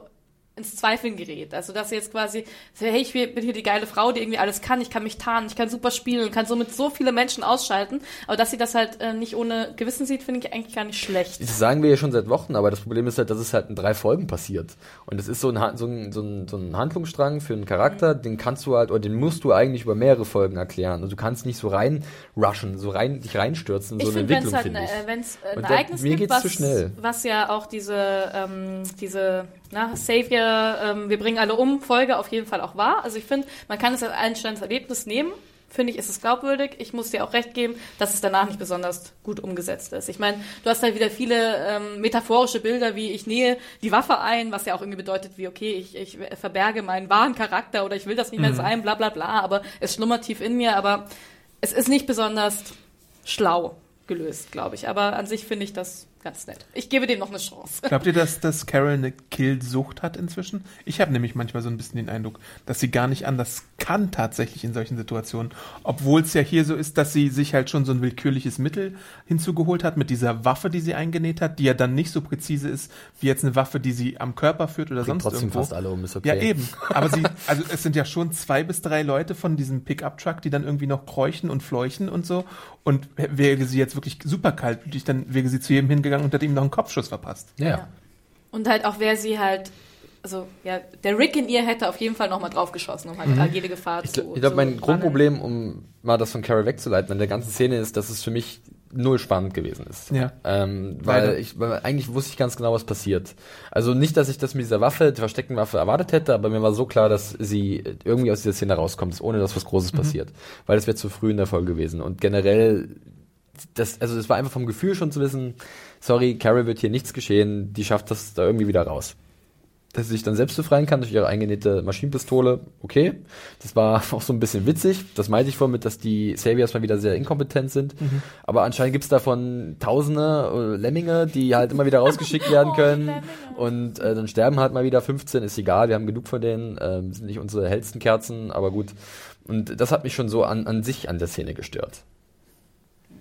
ins Zweifeln gerät. Also, dass sie jetzt quasi, so, hey, ich bin hier die geile Frau, die irgendwie alles kann, ich kann mich tarnen, ich kann super spielen, kann somit so viele Menschen ausschalten, aber dass sie das halt äh, nicht ohne Gewissen sieht, finde ich eigentlich gar nicht schlecht. Das sagen wir ja schon seit Wochen, aber das Problem ist halt, dass es halt in drei Folgen passiert. Und das ist so ein, so ein, so ein, so ein Handlungsstrang für einen Charakter, den kannst du halt, oder den musst du eigentlich über mehrere Folgen erklären. Und du kannst nicht so rein rushen, so rein, dich reinstürzen in Ich so eine wenn es Entwicklung, halt finde ein, ich. äh, wenn's ein Und da- Ereignis mir gibt, geht's was, zu schnell. was ja auch diese, ähm, diese na, Savior, ähm, wir bringen alle um, Folge auf jeden Fall auch war. Also ich finde, man kann es als einstellendes Erlebnis nehmen. Finde ich, ist es glaubwürdig. Ich muss dir auch recht geben, dass es danach nicht besonders gut umgesetzt ist. Ich meine, du hast halt wieder viele ähm, metaphorische Bilder, wie ich nähe die Waffe ein, was ja auch irgendwie bedeutet, wie okay, ich, ich verberge meinen wahren Charakter oder ich will das nicht mehr sein, bla bla bla, aber es schlummert tief in mir, aber es ist nicht besonders schlau gelöst, glaube ich. Aber an sich finde ich das ganz nett. Ich gebe dem noch eine Chance. [LAUGHS] Glaubt ihr, dass, dass Carol eine Killsucht hat inzwischen? Ich habe nämlich manchmal so ein bisschen den Eindruck, dass sie gar nicht anders kann tatsächlich in solchen Situationen. Obwohl es ja hier so ist, dass sie sich halt schon so ein willkürliches Mittel hinzugeholt hat mit dieser Waffe, die sie eingenäht hat, die ja dann nicht so präzise ist wie jetzt eine Waffe, die sie am Körper führt oder Bringt sonst trotzdem irgendwo. fast alle um, ist okay. Ja, eben. [LAUGHS] Aber sie, also es sind ja schon zwei bis drei Leute von diesem Pickup-Truck, die dann irgendwie noch kräuchen und fleuchen und so. Und wäre sie jetzt wirklich super kaltblütig, dann wäre sie zu jedem hingegangen und hätte ihm noch einen Kopfschuss verpasst. Ja. Ja. Und halt auch, wer sie halt, also ja, der Rick in ihr hätte auf jeden Fall nochmal draufgeschossen, um halt jede Gefahr Mhm. Ich, zu ich glaube, mein Grundproblem, um mal das von Carol wegzuleiten, an der ganzen Szene ist, dass es für mich null spannend gewesen ist. Ja. Ähm, weil Leider. ich, weil eigentlich wusste ich ganz genau, was passiert. Also nicht, dass ich das mit dieser Waffe, der versteckten Waffe erwartet hätte, aber mir war so klar, dass sie irgendwie aus dieser Szene rauskommt, ohne dass was Mhm. Großes passiert. Weil das wäre zu früh in der Folge gewesen. Und generell, das, also es war einfach vom Gefühl schon zu wissen, sorry, Carol wird hier nichts geschehen, die schafft das da irgendwie wieder raus. dass sie sich dann selbst befreien kann durch ihre eingenähte Maschinenpistole. Okay, das war [LAUGHS] auch so ein bisschen witzig. Das meinte ich vorhin mit, dass die Saviors mal wieder sehr inkompetent sind. Mhm. Aber anscheinend gibt's davon Tausende äh, Lemminge, die halt immer wieder rausgeschickt [LAUGHS] werden können. Oh, und äh, dann sterben halt mal wieder 15, ist egal, wir haben genug von denen. Ähm, sind nicht unsere hellsten Kerzen, aber gut. Und das hat mich schon so an, an sich an der Szene gestört.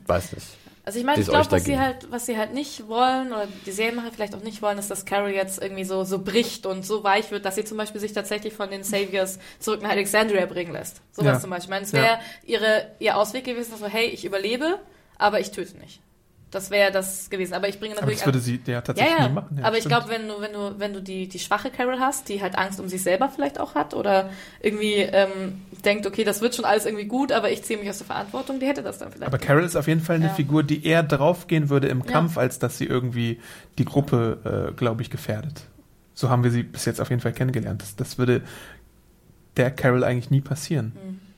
Weiß nicht. Also ich meine, ich glaube, was sie halt, was sie halt nicht wollen, oder die Serienmacher vielleicht auch nicht wollen, ist, dass Carol jetzt irgendwie so, so bricht und so weich wird, dass sie zum Beispiel sich tatsächlich von den Saviors zurück nach Alexandria bringen lässt. Sowas ja. zum Beispiel. Ich meine, es wäre ja. ihre, ihr Ausweg gewesen, so, hey, ich überlebe, aber ich töte nicht. Das wäre das gewesen. Aber ich bringe natürlich. Aber das würde sie ja tatsächlich ja, ja. nie machen. Ja, aber ich glaube, wenn du, wenn du, wenn du die, die schwache Carol hast, die halt Angst um sich selber vielleicht auch hat oder irgendwie ähm, denkt, okay, das wird schon alles irgendwie gut, aber ich ziehe mich aus der Verantwortung, die hätte das dann vielleicht. Aber Carol ist auf jeden Fall eine ja. Figur, die eher draufgehen würde im Kampf, als dass sie irgendwie die Gruppe, äh, glaube ich, gefährdet. So haben wir sie bis jetzt auf jeden Fall kennengelernt. Das, das würde der Carol eigentlich nie passieren. Mhm.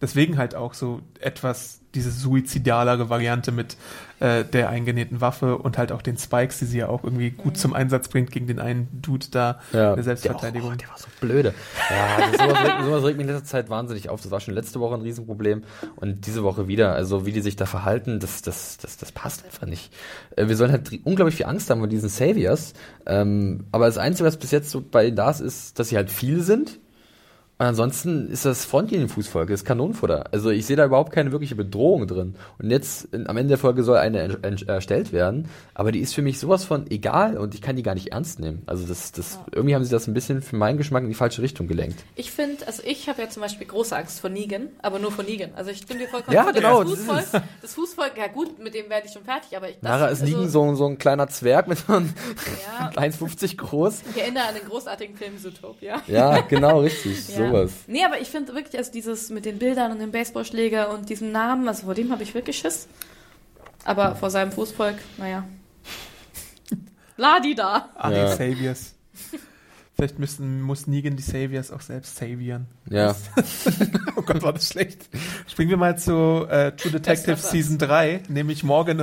Deswegen halt auch so etwas diese suizidalere Variante mit äh, der eingenähten Waffe und halt auch den Spikes, die sie ja auch irgendwie gut zum Einsatz bringt gegen den einen Dude da ja, der Selbstverteidigung. Der, auch, oh, der war so blöde. Ja, also sowas, regt, sowas regt mich in letzter Zeit wahnsinnig auf. Das war schon letzte Woche ein Riesenproblem und diese Woche wieder. Also wie die sich da verhalten, das, das, das, das passt einfach nicht. Äh, wir sollen halt unglaublich viel Angst haben vor diesen Saviors. Ähm, aber das Einzige, was bis jetzt so bei ihnen da ist, ist, dass sie halt viel sind und ansonsten ist das Frontlinienfußvolk, das ist Kanonenfutter. Also ich sehe da überhaupt keine wirkliche Bedrohung drin. Und jetzt, am Ende der Folge soll eine erstellt werden, aber die ist für mich sowas von egal und ich kann die gar nicht ernst nehmen. Also das, das, ja. irgendwie haben sie das ein bisschen für meinen Geschmack in die falsche Richtung gelenkt. Ich finde, also ich habe ja zum Beispiel große Angst vor Negan, aber nur vor Negan. Also ich stimme dir vollkommen Ja, genau. Das Fußvolk, das Fußvolk, ja gut, mit dem werde ich schon fertig, aber ich... Nara ist also, Negan so, so ein kleiner Zwerg mit so einem ja. [LAUGHS] 1,50 groß. Ich erinnere an den großartigen Film Zootopia. Ja, genau, richtig. [LAUGHS] ja sowas. Nee, aber ich finde wirklich, also dieses mit den Bildern und dem Baseballschläger und diesem Namen, also vor dem habe ich wirklich Schiss. Aber vor seinem Fußvolk, naja. Ladi da. Ah, ja. die Saviors. Vielleicht müssen, muss Negan die Saviors auch selbst savieren. Ja. [LAUGHS] oh Gott, war das schlecht. Springen wir mal zu äh, True Detective Season 3, nämlich morgen.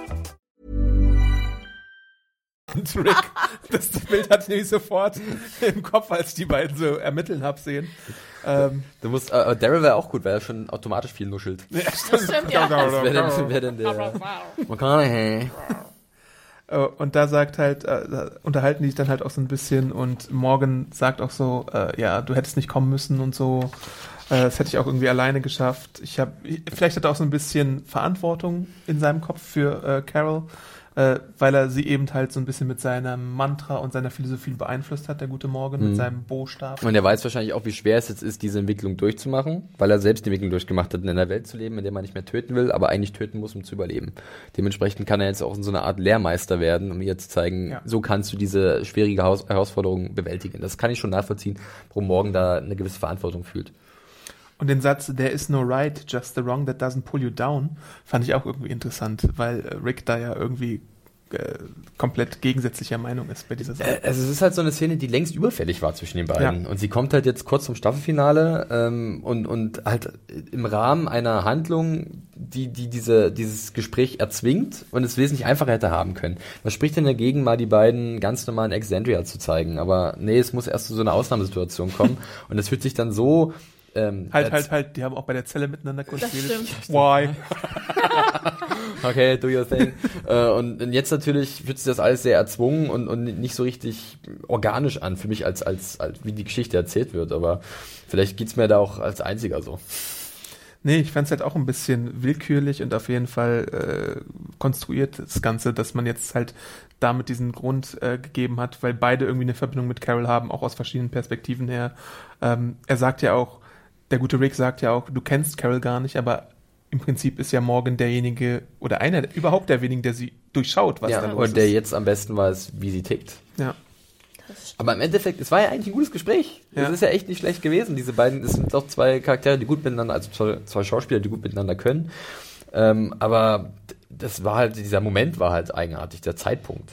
Und Rick, das Bild hat nämlich sofort im Kopf, als die beiden so ermitteln hab sehen. Ähm, du musst, äh, Daryl wäre auch gut, weil er schon automatisch viel nuschelt. Ja, das stimmt, ja. Das wäre denn, wär denn der McConaughey. Äh, und da sagt halt, äh, unterhalten die sich dann halt auch so ein bisschen und Morgan sagt auch so, äh, ja, du hättest nicht kommen müssen und so. Äh, das hätte ich auch irgendwie alleine geschafft. Ich habe, vielleicht hat er auch so ein bisschen Verantwortung in seinem Kopf für äh, Carol äh, weil er sie eben halt so ein bisschen mit seinem Mantra und seiner Philosophie beeinflusst hat, der gute Morgen, mhm. mit seinem Bo-Stab. Und er weiß wahrscheinlich auch, wie schwer es jetzt ist, diese Entwicklung durchzumachen, weil er selbst die Entwicklung durchgemacht hat, in einer Welt zu leben, in der man nicht mehr töten will, aber eigentlich töten muss, um zu überleben. Dementsprechend kann er jetzt auch in so eine Art Lehrmeister werden, um ihr zu zeigen, ja. so kannst du diese schwierige Haus Herausforderung bewältigen. Das kann ich schon nachvollziehen, warum Morgen da eine gewisse Verantwortung fühlt. Und den Satz, there is no right, just the wrong that doesn't pull you down, fand ich auch irgendwie interessant, weil äh, Rick da ja irgendwie äh, komplett gegensätzlicher Meinung ist bei dieser Sache. Äh, also es ist halt so eine Szene, die längst überfällig war zwischen den beiden. Ja. Und sie kommt halt jetzt kurz zum Staffelfinale ähm, und, und halt im Rahmen einer Handlung, die, die diese, dieses Gespräch erzwingt und es wesentlich einfacher hätte haben können. Was spricht denn dagegen, mal die beiden ganz normalen Exandria zu zeigen? Aber nee, es muss erst zu so einer Ausnahmesituation kommen. [LAUGHS] und es fühlt sich dann so ähm, halt, halt, halt, die haben auch bei der Zelle miteinander geredet. Why? [LAUGHS] okay, do your thing. äh, und, und, jetzt natürlich fühlt sich das alles sehr erzwungen und, und nicht so richtig organisch an für mich, als, als, als wie die Geschichte erzählt wird. Aber vielleicht geht's mir da auch als einziger so. Nee, ich fand's halt auch ein bisschen willkürlich und auf jeden Fall äh, konstruiert das Ganze, dass man jetzt halt damit diesen Grund äh, gegeben hat, weil beide irgendwie eine Verbindung mit Carol haben, auch aus verschiedenen Perspektiven her. Ähm, er sagt ja auch, der gute Rick sagt ja auch, du kennst Carol gar nicht, aber im Prinzip ist ja Morgan derjenige oder einer überhaupt der wenigen, der sie durchschaut, was ja, da los und der ist. jetzt am besten weiß, wie sie tickt. Ja. Aber im Endeffekt, es war ja eigentlich ein gutes Gespräch. Es Ja. ist ja echt nicht schlecht gewesen. Diese beiden, es sind doch zwei Charaktere, die gut miteinander, also zwei, Schauspieler, die gut miteinander können. Ähm, aber das war halt, dieser Moment war halt eigenartig, der Zeitpunkt.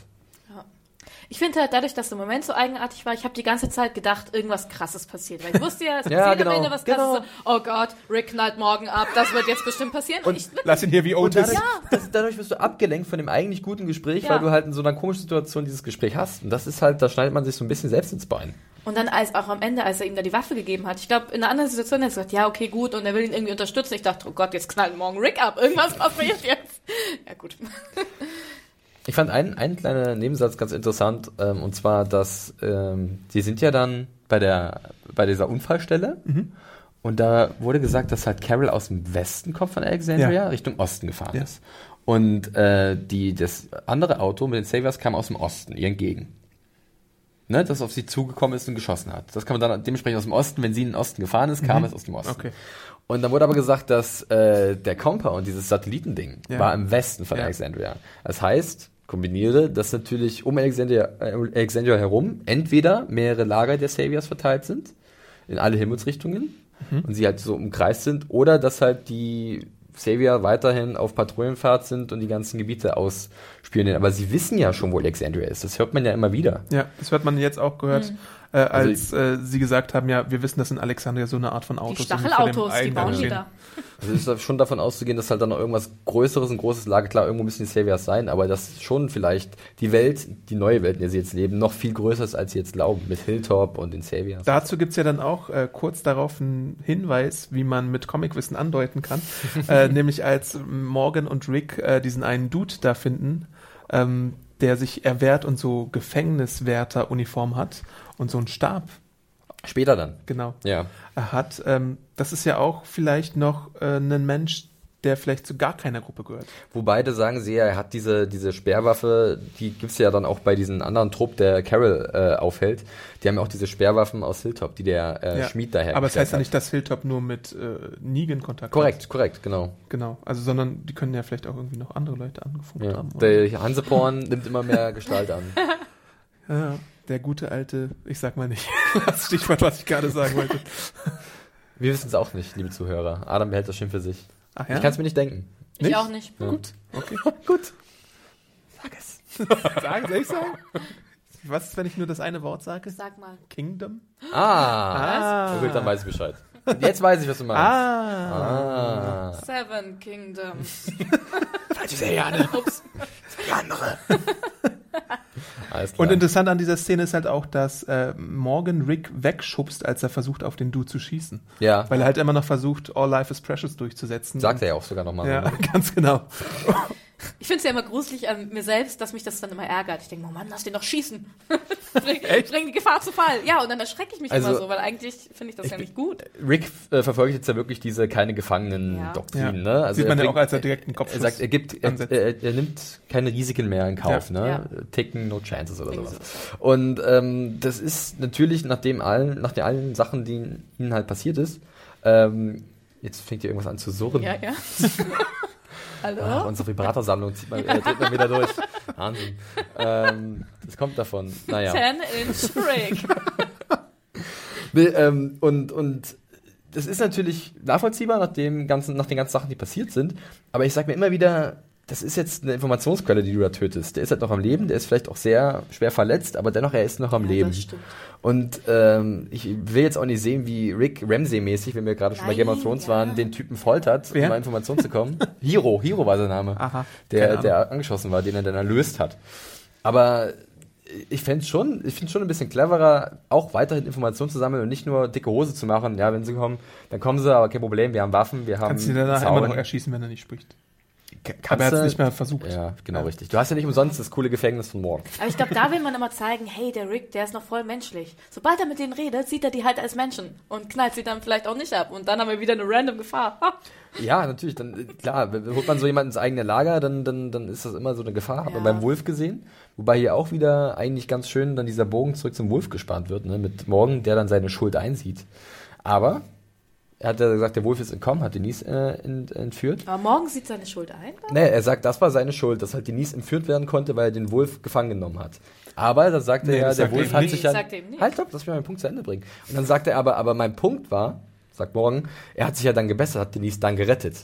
Ich finde halt dadurch, dass der Moment so eigenartig war, ich habe die ganze Zeit gedacht, irgendwas krasses passiert. Weil ich wusste ja, es [LAUGHS] Ja, passiert genau, am Ende was genau. krasses. Oh Gott, Rick knallt morgen ab, das wird jetzt bestimmt passieren. Und, ich, Lass ihn hier wie Und Otis. dadurch, das, dadurch wirst du abgelenkt von dem eigentlich guten Gespräch, Ja. weil du halt in so einer komischen Situation dieses Gespräch hast. Und das ist halt, da schneidet man sich so ein bisschen selbst ins Bein. und dann als auch am Ende, als er ihm da die Waffe gegeben hat, ich glaube, in einer anderen Situation hat er gesagt, ja, okay, gut, und er will ihn irgendwie unterstützen. Ich dachte, oh Gott, jetzt knallt morgen Rick ab. Irgendwas passiert jetzt. Ja, gut. Ich fand einen, einen kleinen Nebensatz ganz interessant, ähm, und zwar, dass ähm, sie sind ja dann bei der bei dieser Unfallstelle und da wurde gesagt, dass halt Carol aus dem Westen kommt von Alexandria, Ja. Richtung Osten gefahren Ja. ist. Und äh, die, das andere Auto mit den Saviors kam aus dem Osten, ihr entgegen. Ne, das auf sie zugekommen ist und geschossen hat. Das kann man dann dementsprechend aus dem Osten, wenn sie in den Osten gefahren ist, kam es aus dem Osten. Okay. Und dann wurde aber gesagt, dass äh, der Compound, dieses Satellitending, Ja. war im Westen von Ja. Alexandria. Das heißt, kombiniere, dass natürlich um Alexandria, äh, Alexandria herum entweder mehrere Lager der Saviors verteilt sind, in alle Himmelsrichtungen, Mhm. und sie halt so umkreist sind, oder dass halt die Savior weiterhin auf Patrouillenfahrt sind und die ganzen Gebiete ausspionieren. Aber sie wissen ja schon, wo Alexandria ist. Das hört man ja immer wieder. Ja, das hat man jetzt auch gehört, äh, als äh, sie gesagt haben, ja, wir wissen, dass in Alexandria so eine Art von Autos sind, die Stachelautos, die bauen die da. Also es ist schon davon auszugehen, dass halt dann noch irgendwas Größeres, ein großes Lager, klar, irgendwo müssen die Saviors sein, aber dass schon vielleicht die Welt, die neue Welt, in der sie jetzt leben, noch viel größer ist, als sie jetzt glauben, mit Hilltop und den Saviors. Dazu gibt's ja dann auch äh, kurz darauf einen Hinweis, wie man mit Comicwissen andeuten kann. äh, [LAUGHS] nämlich als Morgan und Rick äh, diesen einen Dude da finden, ähm, der sich erwehrt und so Gefängniswärter-Uniform hat und so einen Stab, Später dann. genau, Ja. er hat. Ähm, das ist ja auch vielleicht noch äh, ein Mensch, der vielleicht zu gar keiner Gruppe gehört. Wo beide sagen sie ja, er hat diese, diese Sperrwaffe, die gibt's ja dann auch bei diesem anderen Trupp, der Carol äh, aufhält. Die haben ja auch diese Sperrwaffen aus Hilltop, die der äh, Ja. Schmied daher Aber es heißt ja nicht, dass Hilltop nur mit äh, Negan Kontakt hat. Korrekt, korrekt, genau. Genau. Also, sondern die können ja vielleicht auch irgendwie noch andere Leute angefunkt Ja. haben. oder? Der Hanseporn [LAUGHS] nimmt immer mehr Gestalt an. [LAUGHS] Ja, der gute alte, ich sag mal nicht, [LAUGHS] das Stichwort, was ich gerade sagen wollte. Wir wissen es auch nicht, liebe Zuhörer. Adam behält das Schimpf für sich. Ach Ich kann es mir nicht denken. Ich Nicht? auch nicht. Gut. Okay. [LAUGHS] Gut. Sag es. [LAUGHS] Sagen, soll ich sagen? Was ist, wenn ich nur das eine Wort sage? Sag mal. Kingdom? Ah. Ah. Gut, dann weiß ich Bescheid. Jetzt weiß ich, was du meinst. Ah. Ah. Seven Kingdoms. [LAUGHS] Falsche Serie, Anne. Ups. Die andere. Alles klar. Und interessant an dieser Szene ist halt auch, dass äh, Morgan Rick wegschubst, als er versucht, auf den Dude zu schießen. ja, Weil er halt immer noch versucht, All Life is Precious durchzusetzen. sagt er ja auch sogar nochmal. Ja, [LAUGHS] ganz genau. Ich finde es ja immer gruselig an mir selbst, dass mich das dann immer ärgert. Ich denke, oh Mann, lass den doch schießen. [LAUGHS] bring, bring die Gefahr zu Fall. Ja, und dann erschrecke ich mich Also, immer so, weil eigentlich finde ich das ja nicht gut. Rick äh, verfolgt jetzt ja wirklich diese keine Gefangenen-Doktrin. Ja. Ne? Also Sieht er man ja auch, als er direkt einen Kopfschuss Er sagt, er gibt, er, er, er nimmt keine Risiken mehr in Kauf, Ja. ne? Ja. Taking no chances oder sowas. Und ähm, das ist natürlich nach dem allen, nach den allen Sachen, die ihnen halt passiert ist. Ähm, jetzt fängt hier irgendwas an zu surren. Ja, ja. [LAUGHS] Hallo? Ah, unsere Vibratorsammlung zieht man, äh, man wieder durch. [LAUGHS] Wahnsinn. Ähm, das kommt davon. Naja. 10 Inch Rick. Nee, ähm, und, und das ist natürlich nachvollziehbar nach, dem ganzen, nach den ganzen Sachen, die passiert sind. Aber ich sag mir immer wieder, das ist jetzt eine Informationsquelle, die du da tötest. Der ist halt noch am Leben, der ist vielleicht auch sehr schwer verletzt, aber dennoch, er ist noch am Leben. Das stimmt. Und ähm, ich will jetzt auch nicht sehen, wie Rick Ramsey-mäßig, wenn wir gerade schon bei Game of Thrones ja. waren, den Typen foltert, um an Informationen zu kommen. [LAUGHS] Hiro, Hiro war sein Name. Aha, Der, der angeschossen war, den er dann erlöst hat. Aber ich fände schon, ich finde schon ein bisschen cleverer, auch weiterhin Informationen zu sammeln und nicht nur dicke Hose zu machen. Ja, wenn sie kommen, dann kommen sie, aber kein Problem, wir haben Waffen, wir haben Kannst du ihn danach Zaun. immer noch erschießen, wenn er nicht spricht. Kannst Aber er hat es du- nicht mehr versucht. Ja, genau richtig. Du hast ja nicht umsonst das coole Gefängnis von Morg. Aber ich glaube, da will man immer zeigen, hey, der Rick, der ist noch voll menschlich. Sobald er mit denen redet, sieht er die halt als Menschen und knallt sie dann vielleicht auch nicht ab. Und dann haben wir wieder eine random Gefahr. Ja, natürlich. Dann, klar, holt man so jemanden ins eigene Lager, dann, dann, dann ist das immer so eine Gefahr. Hat man Ja. beim Wolf gesehen. Wobei hier auch wieder eigentlich ganz schön dann dieser Bogen zurück zum Wolf gespannt wird, ne? mit Morgan, der dann seine Schuld einsieht. Aber Er hat ja gesagt, der Wolf ist entkommen, hat Denise äh, ent, entführt. Aber morgen sieht seine Schuld ein. dann? Nee, er sagt, das war seine Schuld, dass halt Denise entführt werden konnte, weil er den Wolf gefangen genommen hat. Aber da sagt Nee, er ja, der sagt er Wolf hat nicht. sich ja. Halt stopp, lass mich meinen Punkt zu Ende bringen. Und dann sagt er aber, aber mein Punkt war, sagt morgen, er hat sich ja dann gebessert, hat Denise dann gerettet.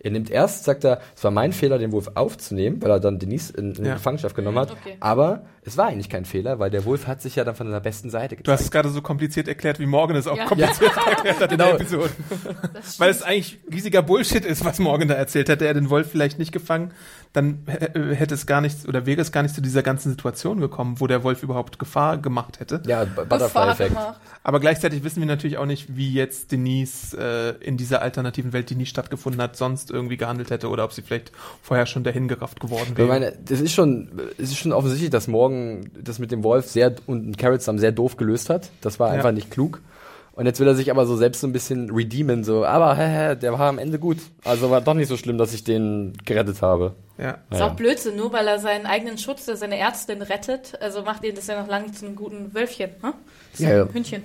Er nimmt erst, sagt er, es war mein Fehler, den Wolf aufzunehmen, weil er dann Denise in, in Ja. Gefangenschaft genommen hat. Okay. Aber es war eigentlich kein Fehler, weil der Wolf hat sich ja dann von seiner besten Seite Du hast es gezeigt. gerade so komplizierт erklärt, wie Morgan es auch Ja. kompliziert erklärt hat in der Genau. Episode. Das Weil es eigentlich riesiger Bullshit ist, was Morgan da erzählt. Hätte er den Wolf vielleicht nicht gefangen, dann h- hätte es gar nicht, oder wäre es gar nicht zu dieser ganzen Situation gekommen, wo der Wolf überhaupt Gefahr gemacht hätte. Ja, Butterfly-Effekt. Aber gleichzeitig wissen wir natürlich auch nicht, wie jetzt Denise äh, in dieser alternativen Welt, die nie stattgefunden hat, sonst irgendwie gehandelt hätte oder ob sie vielleicht vorher schon dahin gerafft geworden Ich wäre. meine, das ist schon, es ist schon offensichtlich, dass Morgan das mit dem Wolf sehr und Carrot zusammen sehr doof gelöst hat. Das war Ja. einfach nicht klug. Und jetzt will er sich aber so selbst so ein bisschen redeemen, so, aber hä, hä, der war am Ende gut. Also war doch nicht so schlimm, dass ich den gerettet habe. ja. Ist auch Blödsinn, nur weil er seinen eigenen Schutz, der seine Ärztin rettet, also macht ihn das ja noch lange nicht zu einem guten Wölfchen. Hm? Das ist Ja, ja. Hündchen.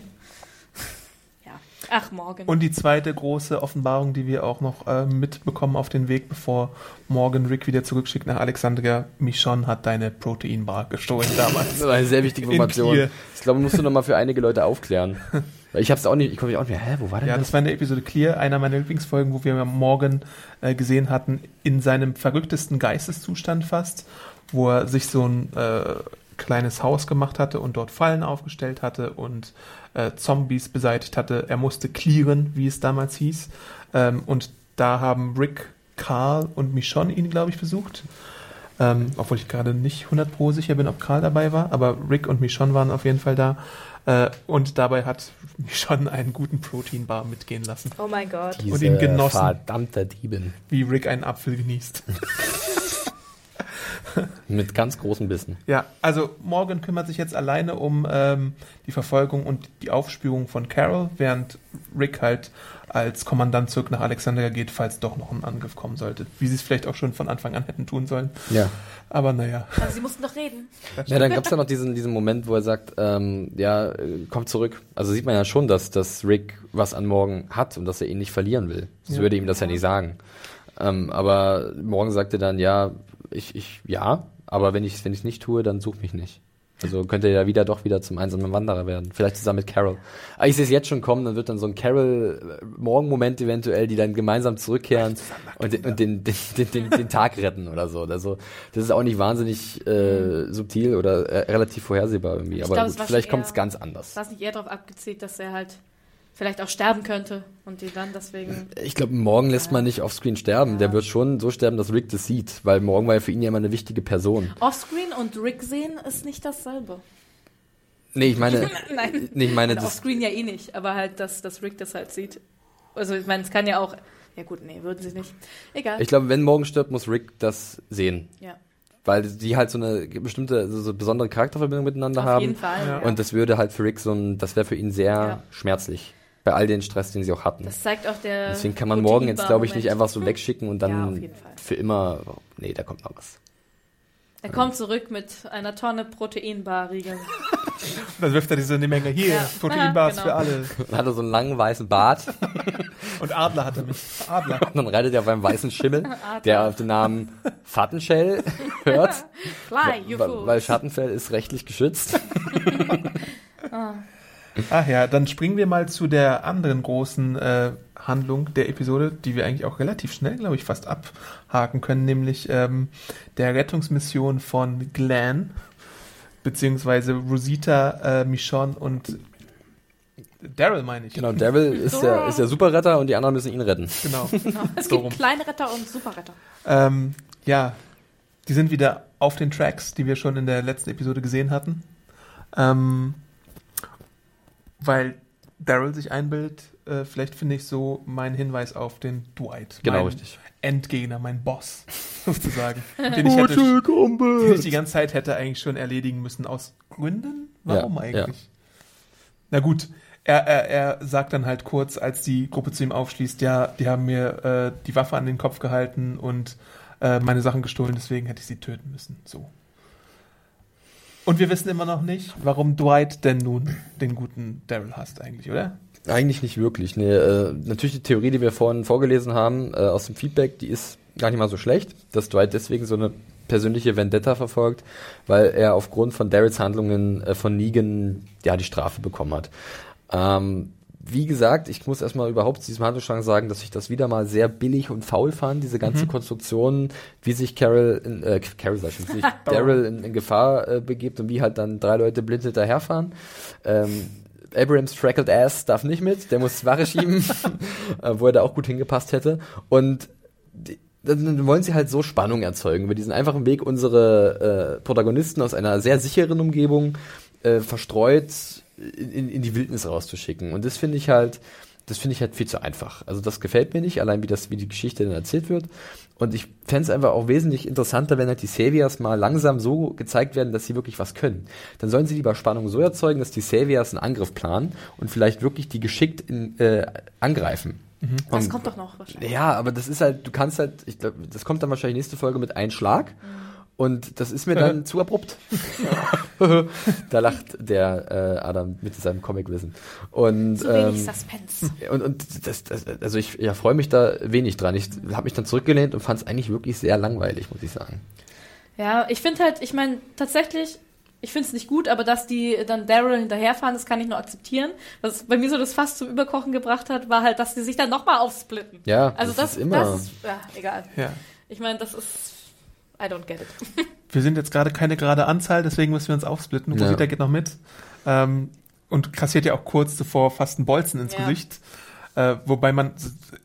Ja. Ach, morgen. Und die zweite große Offenbarung, die wir auch noch äh, mitbekommen auf den Weg, bevor Morgan Rick wieder zurückschickt nach Alexandria, Michonne hat deine Proteinbar gestohlen damals. Das war eine sehr wichtige In Information. Ich glaube, musst du noch mal für einige Leute aufklären. [LAUGHS] Weil ich hab's auch nicht, ich komme auch nicht mehr, hä, wo war denn Ja, das? das war in der Episode Clear, einer meiner Lieblingsfolgen, wo wir Morgan äh, gesehen hatten, in seinem verrücktesten Geisteszustand fast, wo er sich so ein äh, kleines Haus gemacht hatte und dort Fallen aufgestellt hatte und äh, Zombies beseitigt hatte. Er musste clearen, wie es damals hieß. Ähm, und da haben Rick, Carl und Michonne ihn, glaube ich, besucht. Ähm, obwohl ich gerade nicht 100 pro sicher bin, ob Karl dabei war, aber Rick und Michonne waren auf jeden Fall da. Äh, und dabei hat [LAUGHS] Michonne einen guten Proteinbar mitgehen lassen, oh mein Gott. Diese und ihn genossen. Verdammter Dieben. wie Rick einen Apfel genießt. [LAUGHS] [LAUGHS] Mit ganz großen Bissen. Ja, also Morgan kümmert sich jetzt alleine um ähm, die Verfolgung und die Aufspürung von Carol, während Rick halt als Kommandant zurück nach Alexandria geht, falls doch noch ein Angriff kommen sollte. Wie sie es vielleicht auch schon von Anfang an hätten tun sollen. Ja. Aber naja. Aber sie mussten doch reden. Ja, dann gab's ja noch diesen, diesen Moment, wo er sagt, ähm, ja, äh, komm zurück. Also sieht man ja schon, dass, dass Rick was an Morgan hat und dass er ihn nicht verlieren will. Das Ja. würde ihm das ja nicht sagen. Ähm, aber Morgan sagte dann, ja, ich, ich, ja, aber wenn ich wenn ich nicht tue, dann such mich nicht. Also könnte er ja wieder doch wieder zum einsamen Wanderer werden. Vielleicht zusammen mit Carol. Aber ich sehe es jetzt schon kommen, dann wird dann so ein Carol-Morgen-Moment eventuell, die dann gemeinsam zurückkehren und, den, und den, den, den, den, den Tag retten oder so. Also das ist auch nicht wahnsinnig äh, subtil oder äh, relativ vorhersehbar irgendwie. Aber glaub, gut, es vielleicht kommt es ganz anders. War es nicht eher darauf abgezielt, dass er halt vielleicht auch sterben könnte und die dann deswegen. Ich glaube, morgen lässt man nicht offscreen sterben. Der wird schon so sterben, dass Rick das sieht, weil morgen war ja für ihn ja immer eine wichtige Person. Offscreen und Rick sehen ist nicht dasselbe. Nee, ich meine, [LAUGHS] Nein. nee, ich meine Und das, Offscreen ja eh nicht, aber halt, dass, dass Rick das halt sieht. Also ich meine, es kann ja auch. Ja gut, nee, würden sie nicht. Egal. ich glaube, wenn morgen stirbt, muss Rick das sehen. ja, Weil die halt so eine bestimmte, so, so besondere Charakterverbindung miteinander auf haben. jeden Fall. Ja. Ja. Und das würde halt für Rick so ein, das wäre für ihn sehr Ja. schmerzlich. Bei all den Stress, den sie auch hatten. das zeigt auch der. Deswegen kann man morgen jetzt, glaube ich, nicht einfach so wegschicken und Ja, dann auf jeden Fall. für immer, nee, da kommt noch was. Er kommt zurück mit einer Tonne Proteinbar-Riegel. [LAUGHS] Dann wirft er diese eine Menge hier, Ja. Proteinbars Ja, für genau. alle. Dann hat er so einen langen weißen Bart [LAUGHS] Und Adler hat er mit. Adler. [LAUGHS] und dann reitet er auf einem weißen Schimmel, der auf den Namen Fattenshell hört. Fly, you Weil, fools. weil Schattenfell ist rechtlich geschützt. Ach ja, dann springen wir mal zu der anderen großen äh, Handlung der Episode, die wir eigentlich auch relativ schnell, glaube ich, fast abhaken können, nämlich ähm, der Rettungsmission von Glenn, beziehungsweise Rosita, äh, Michonne und Daryl, meine ich. Genau, Daryl [LAUGHS] ist der, ist der Superretter und die anderen müssen ihn retten. Genau. Genau. [LAUGHS] Es So gibt rum. kleine Retter und Superretter. Ähm, ja, die sind wieder auf den Tracks, die wir schon in der letzten Episode gesehen hatten. Ähm, weil Daryl sich einbildet, äh, vielleicht finde ich so mein Hinweis auf den Dwight. Genau, mein richtig. Endgegner, mein Boss, [LAUGHS] sozusagen. [LAUGHS] den, ich hätte, den ich die ganze Zeit hätte eigentlich schon erledigen müssen. Aus Gründen? Warum Ja, eigentlich? Na gut, er, er, er sagt dann halt kurz, als die Gruppe zu ihm aufschließt, ja, die haben mir äh, die Waffe an den Kopf gehalten und äh, meine Sachen gestohlen, deswegen hätte ich sie töten müssen. So. Und wir wissen immer noch nicht, warum Dwight denn nun den guten Daryl hasst eigentlich, oder? Eigentlich nicht wirklich. Nee, äh, natürlich die Theorie, die wir vorhin vorgelesen haben, äh, aus dem Feedback, die ist gar nicht mal so schlecht, dass Dwight deswegen so eine persönliche Vendetta verfolgt, weil er aufgrund von Daryls Handlungen äh, von Negan ja die Strafe bekommen hat. Ähm, wie gesagt, ich muss erstmal überhaupt zu diesem Handlungsstrang sagen, dass ich das wieder mal sehr billig und faul fand, diese ganze Konstruktion, wie sich Carol, in, äh, Carol sag ich wie sich [LAUGHS] Daryl in, in Gefahr äh, begibt und wie halt dann drei Leute blind hinterherfahren. Ähm, Abrams Freckled Ass darf nicht mit, der muss Ware schieben, [LAUGHS] [LAUGHS] äh, wo er da auch gut hingepasst hätte. Und die, dann wollen sie halt so Spannung erzeugen über diesen einfachen Weg, unsere äh, Protagonisten aus einer sehr sicheren Umgebung äh, verstreut in, in die Wildnis rauszuschicken. Und das finde ich halt, das finde ich halt viel zu einfach. Also das gefällt mir nicht, allein wie das, wie die Geschichte dann erzählt wird. Und ich fände es einfach auch wesentlich interessanter, wenn halt die Saviors mal langsam so gezeigt werden, dass sie wirklich was können. Dann sollen sie lieber Spannung so erzeugen, dass die Saviors einen Angriff planen und vielleicht wirklich die geschickt in, äh, angreifen. Das Und- kommt doch noch wahrscheinlich. ja, aber das ist halt, du kannst halt, ich glaube, das kommt dann wahrscheinlich nächste Folge mit einem Schlag. Und das ist mir dann [LAUGHS] zu abrupt. da lacht der äh, Adam mit seinem Comicwissen. Und, Zu wenig ähm, Suspense. und, und das, das, also ich ja, freue mich da wenig dran. Ich habe mich dann zurückgelehnt und fand es eigentlich wirklich sehr langweilig, muss ich sagen. Ja, ich finde halt, ich meine, tatsächlich, ich finde es nicht gut, aber dass die dann Daryl hinterherfahren, das kann ich nur akzeptieren. Was bei mir so das Fass zum Überkochen gebracht hat, war halt, dass die sich dann nochmal aufsplitten. Ja, Also das, ist immer. das ist, ja, egal. Ja. Ich meine, das ist, I don't get it. [LAUGHS] Wir sind jetzt gerade keine gerade Anzahl, deswegen müssen wir uns aufsplitten. Ja. Rosita geht noch mit. Ähm, und kassiert ja auch kurz zuvor fast einen Bolzen ins Ja. Gesicht. Äh, wobei man,